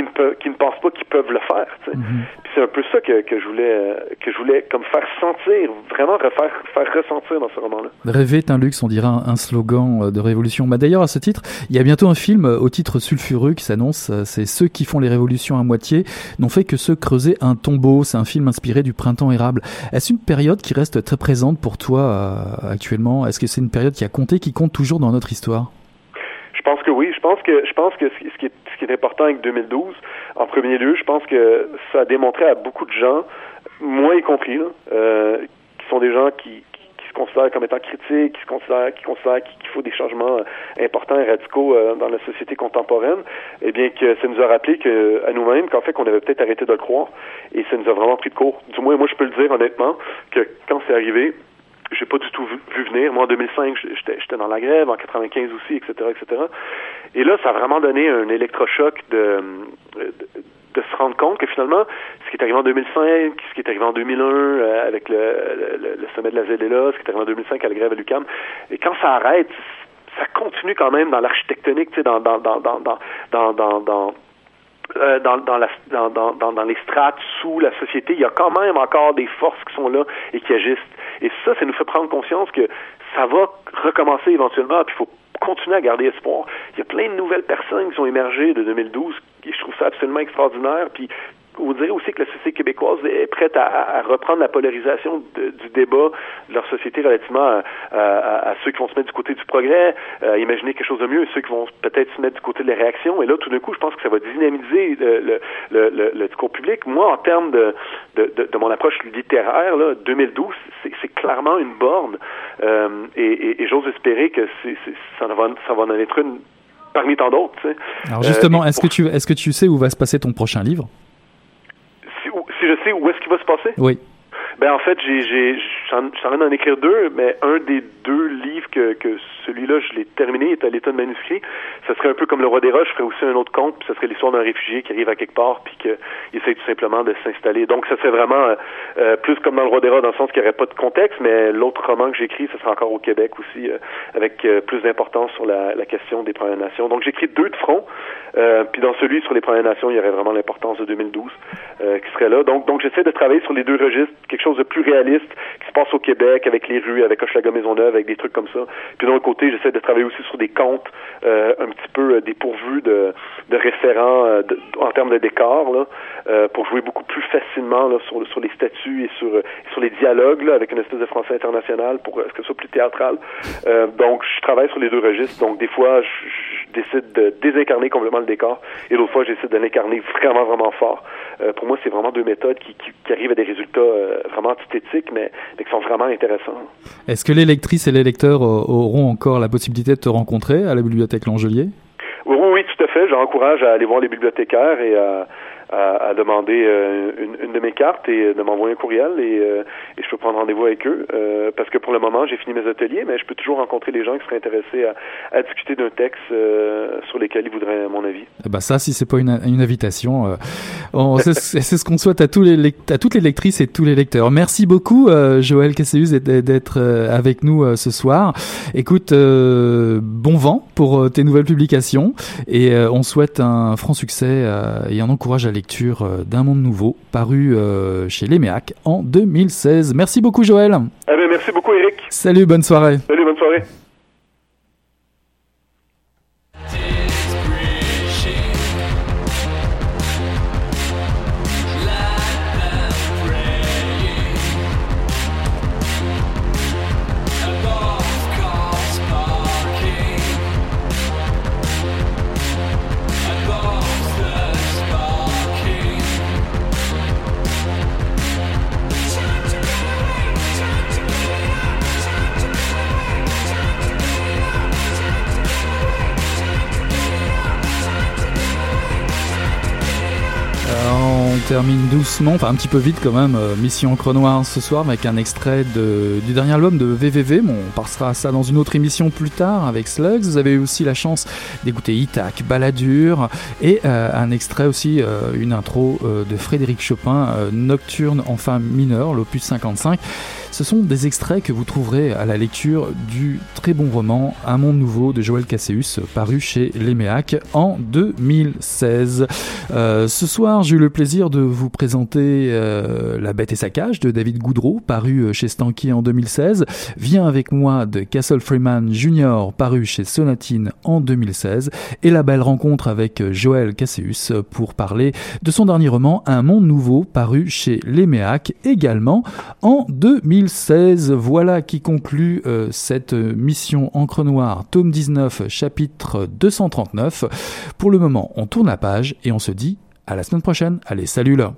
qui ne, peuvent, qui ne pensent pas qu'ils peuvent le faire. Mhm. c'est un peu ça que, que, je voulais que je voulais comme faire sentir, vraiment refaire, faire ressentir dans ce roman-là. Rêver est un luxe, on dirait un, slogan euh, de révolution. Bah, D'ailleurs, à ce titre, il y a bientôt un film euh, au titre sulfureux qui s'annonce. Euh, c'est Ceux qui font les révolutions à moitié n'ont fait que se creuser un tombeau. C'est un film inspiré du printemps érable. Est-ce une période qui reste très présente pour toi actuellement? Est-ce que c'est une période qui a compté, qui compte toujours dans notre histoire? Je pense que oui. Je pense que je pense que ce qui est important avec 2012, en premier lieu, je pense que ça a démontré à beaucoup de gens, moi y compris, euh, qui sont des gens qui, se considèrent comme étant critiques, qui se considèrent qui considèrent qu'il faut des changements importants et radicaux euh, dans la société contemporaine, eh bien que ça nous a rappelé que à nous-mêmes qu'en fait qu'on avait peut-être arrêté de le croire et ça nous a vraiment pris de court. Du moins moi je peux le dire honnêtement que quand c'est arrivé, j'ai pas du tout vu, venir. Moi, en 2005, j'étais dans la grève, en 95 aussi, etc., etc. Et là, ça a vraiment donné un électrochoc de, de, se rendre compte que finalement, ce qui est arrivé en 2005, ce qui est arrivé en 2001 euh, avec le, le, sommet de la ZLA, ce qui est arrivé en 2005 à la grève à l'UQAM, et quand ça arrête, ça continue quand même dans l'architectonique, tu sais, dans, dans, dans, dans, dans, dans, dans euh, dans, les strates sous la société, il y a quand même encore des forces qui sont là et qui agissent. Et ça, ça nous fait prendre conscience que ça va recommencer éventuellement, puis il faut continuer à garder espoir. Il y a plein de nouvelles personnes qui sont émergées de 2012 et je trouve ça absolument extraordinaire. Puis vous direz aussi que la société québécoise est prête à, reprendre la polarisation du débat de leur société relativement à, ceux qui vont se mettre du côté du progrès, à imaginer quelque chose de mieux, et ceux qui vont peut-être se mettre du côté de la réaction. Et là, tout d'un coup, je pense que ça va dynamiser le, le, discours public. Moi, en termes de, de, mon approche littéraire, là, 2012, c'est clairement une borne. Euh, et, j'ose espérer que ça, va, ça va en être une parmi tant d'autres. Alors justement, euh, est-ce que tu est-ce que tu sais où va se passer ton prochain livre? Je sais où est-ce qu'il va se passer? Oui. Ben en fait, j'ai, j'en, j'en d'en écrire deux, mais un des deux livres que, que celui-là, je l'ai terminé, est à l'état de manuscrit. Ça serait un peu comme Le Roi des Roches, je ferais aussi un autre conte, puis ça serait l'histoire d'un réfugié qui arrive à quelque part, puis qu'il essaie tout simplement de s'installer. Donc, ça serait vraiment euh, euh, plus comme dans Le Roi des Roches, dans le sens qu'il n'y aurait pas de contexte, mais l'autre roman que j'écris, ça sera encore au Québec aussi, euh, avec plus d'importance sur la, la, question des Premières Nations. Donc, j'écris deux de front, puis dans celui sur les Premières Nations, il y aurait vraiment l'importance de 2012 qui serait là. Donc, donc j'essaie de travailler sur les deux registres, quelque chose de plus réaliste qui se passe au Québec, avec les rues, avec Hochelaga Maisonneuve, avec des trucs comme ça. Puis d'un côté, j'essaie de travailler aussi sur des contes euh, un petit peu euh, dépourvus de, référents euh, en termes de décor, pour jouer beaucoup plus facilement sur, les statuts et sur, les dialogues, avec une espèce de français international pour que ce soit plus théâtral. donc, je travaille sur les deux registres. Donc, des fois, je, décide de désincarner complètement le décor et l'autre fois, j'essaie de l'incarner vraiment, vraiment fort. pour moi, c'est vraiment deux méthodes qui, arrivent à des résultats vraiment antithétiques, mais, mais qui sont vraiment intéressants. Est-ce que les lectrices et les lecteurs auront encore la possibilité de te rencontrer à la bibliothèque L'Angelier? Oui, oui, tout à fait. J'encourage à aller voir les bibliothécaires et à, à, demander euh, une, une, de mes cartes et de m'envoyer un courriel et, euh, et, je peux prendre rendez-vous avec eux euh, parce que pour le moment j'ai fini mes ateliers mais je peux toujours rencontrer les gens qui seraient intéressés à, à discuter d'un texte sur lesquels ils voudraient mon avis. Bah ça si c'est pas une, une invitation c'est ce qu'on souhaite à tous les à toutes les lectrices et tous les lecteurs. Merci beaucoup Joël Casséus d'être avec nous ce soir. Écoute bon vent pour tes nouvelles publications et on souhaite un franc succès et on encourage à lecture euh, d'un monde nouveau, paru euh, chez Léméac en 2016. Merci beaucoup Joël. Bien, merci beaucoup Eric. Salut, bonne soirée. Salut, bonne soirée. Termine doucement, enfin un petit peu vite quand même, euh, Mission Encre Noire ce soir avec un extrait du dernier album de VVV. Bon, on passera à ça dans une autre émission plus tard avec Slugs. Vous avez aussi la chance d'écouter Itac, Balladur et euh, un extrait aussi, euh, une intro de Frédéric Chopin, Nocturne en fin mineur, l'opus 55. Ce sont des extraits que vous trouverez à la lecture du très bon roman Un monde nouveau de Joël Casséus, paru chez Léméac en 2016. Euh, ce soir, j'ai eu le plaisir de vous présenter euh, La bête et sa cage de David Goudreau, paru euh, chez Stanky en 2016. Viens avec moi de Castle Freeman Jr., paru chez Sonatine en 2016. Et la belle rencontre avec Joël Casséus pour parler de son dernier roman Un monde nouveau, paru chez Léméac également en 2016. 2016. Voilà qui conclut euh, cette mission Encre Noire, tome 19, chapitre 239. Pour le moment, on tourne la page et on se dit à la semaine prochaine. Allez, salut là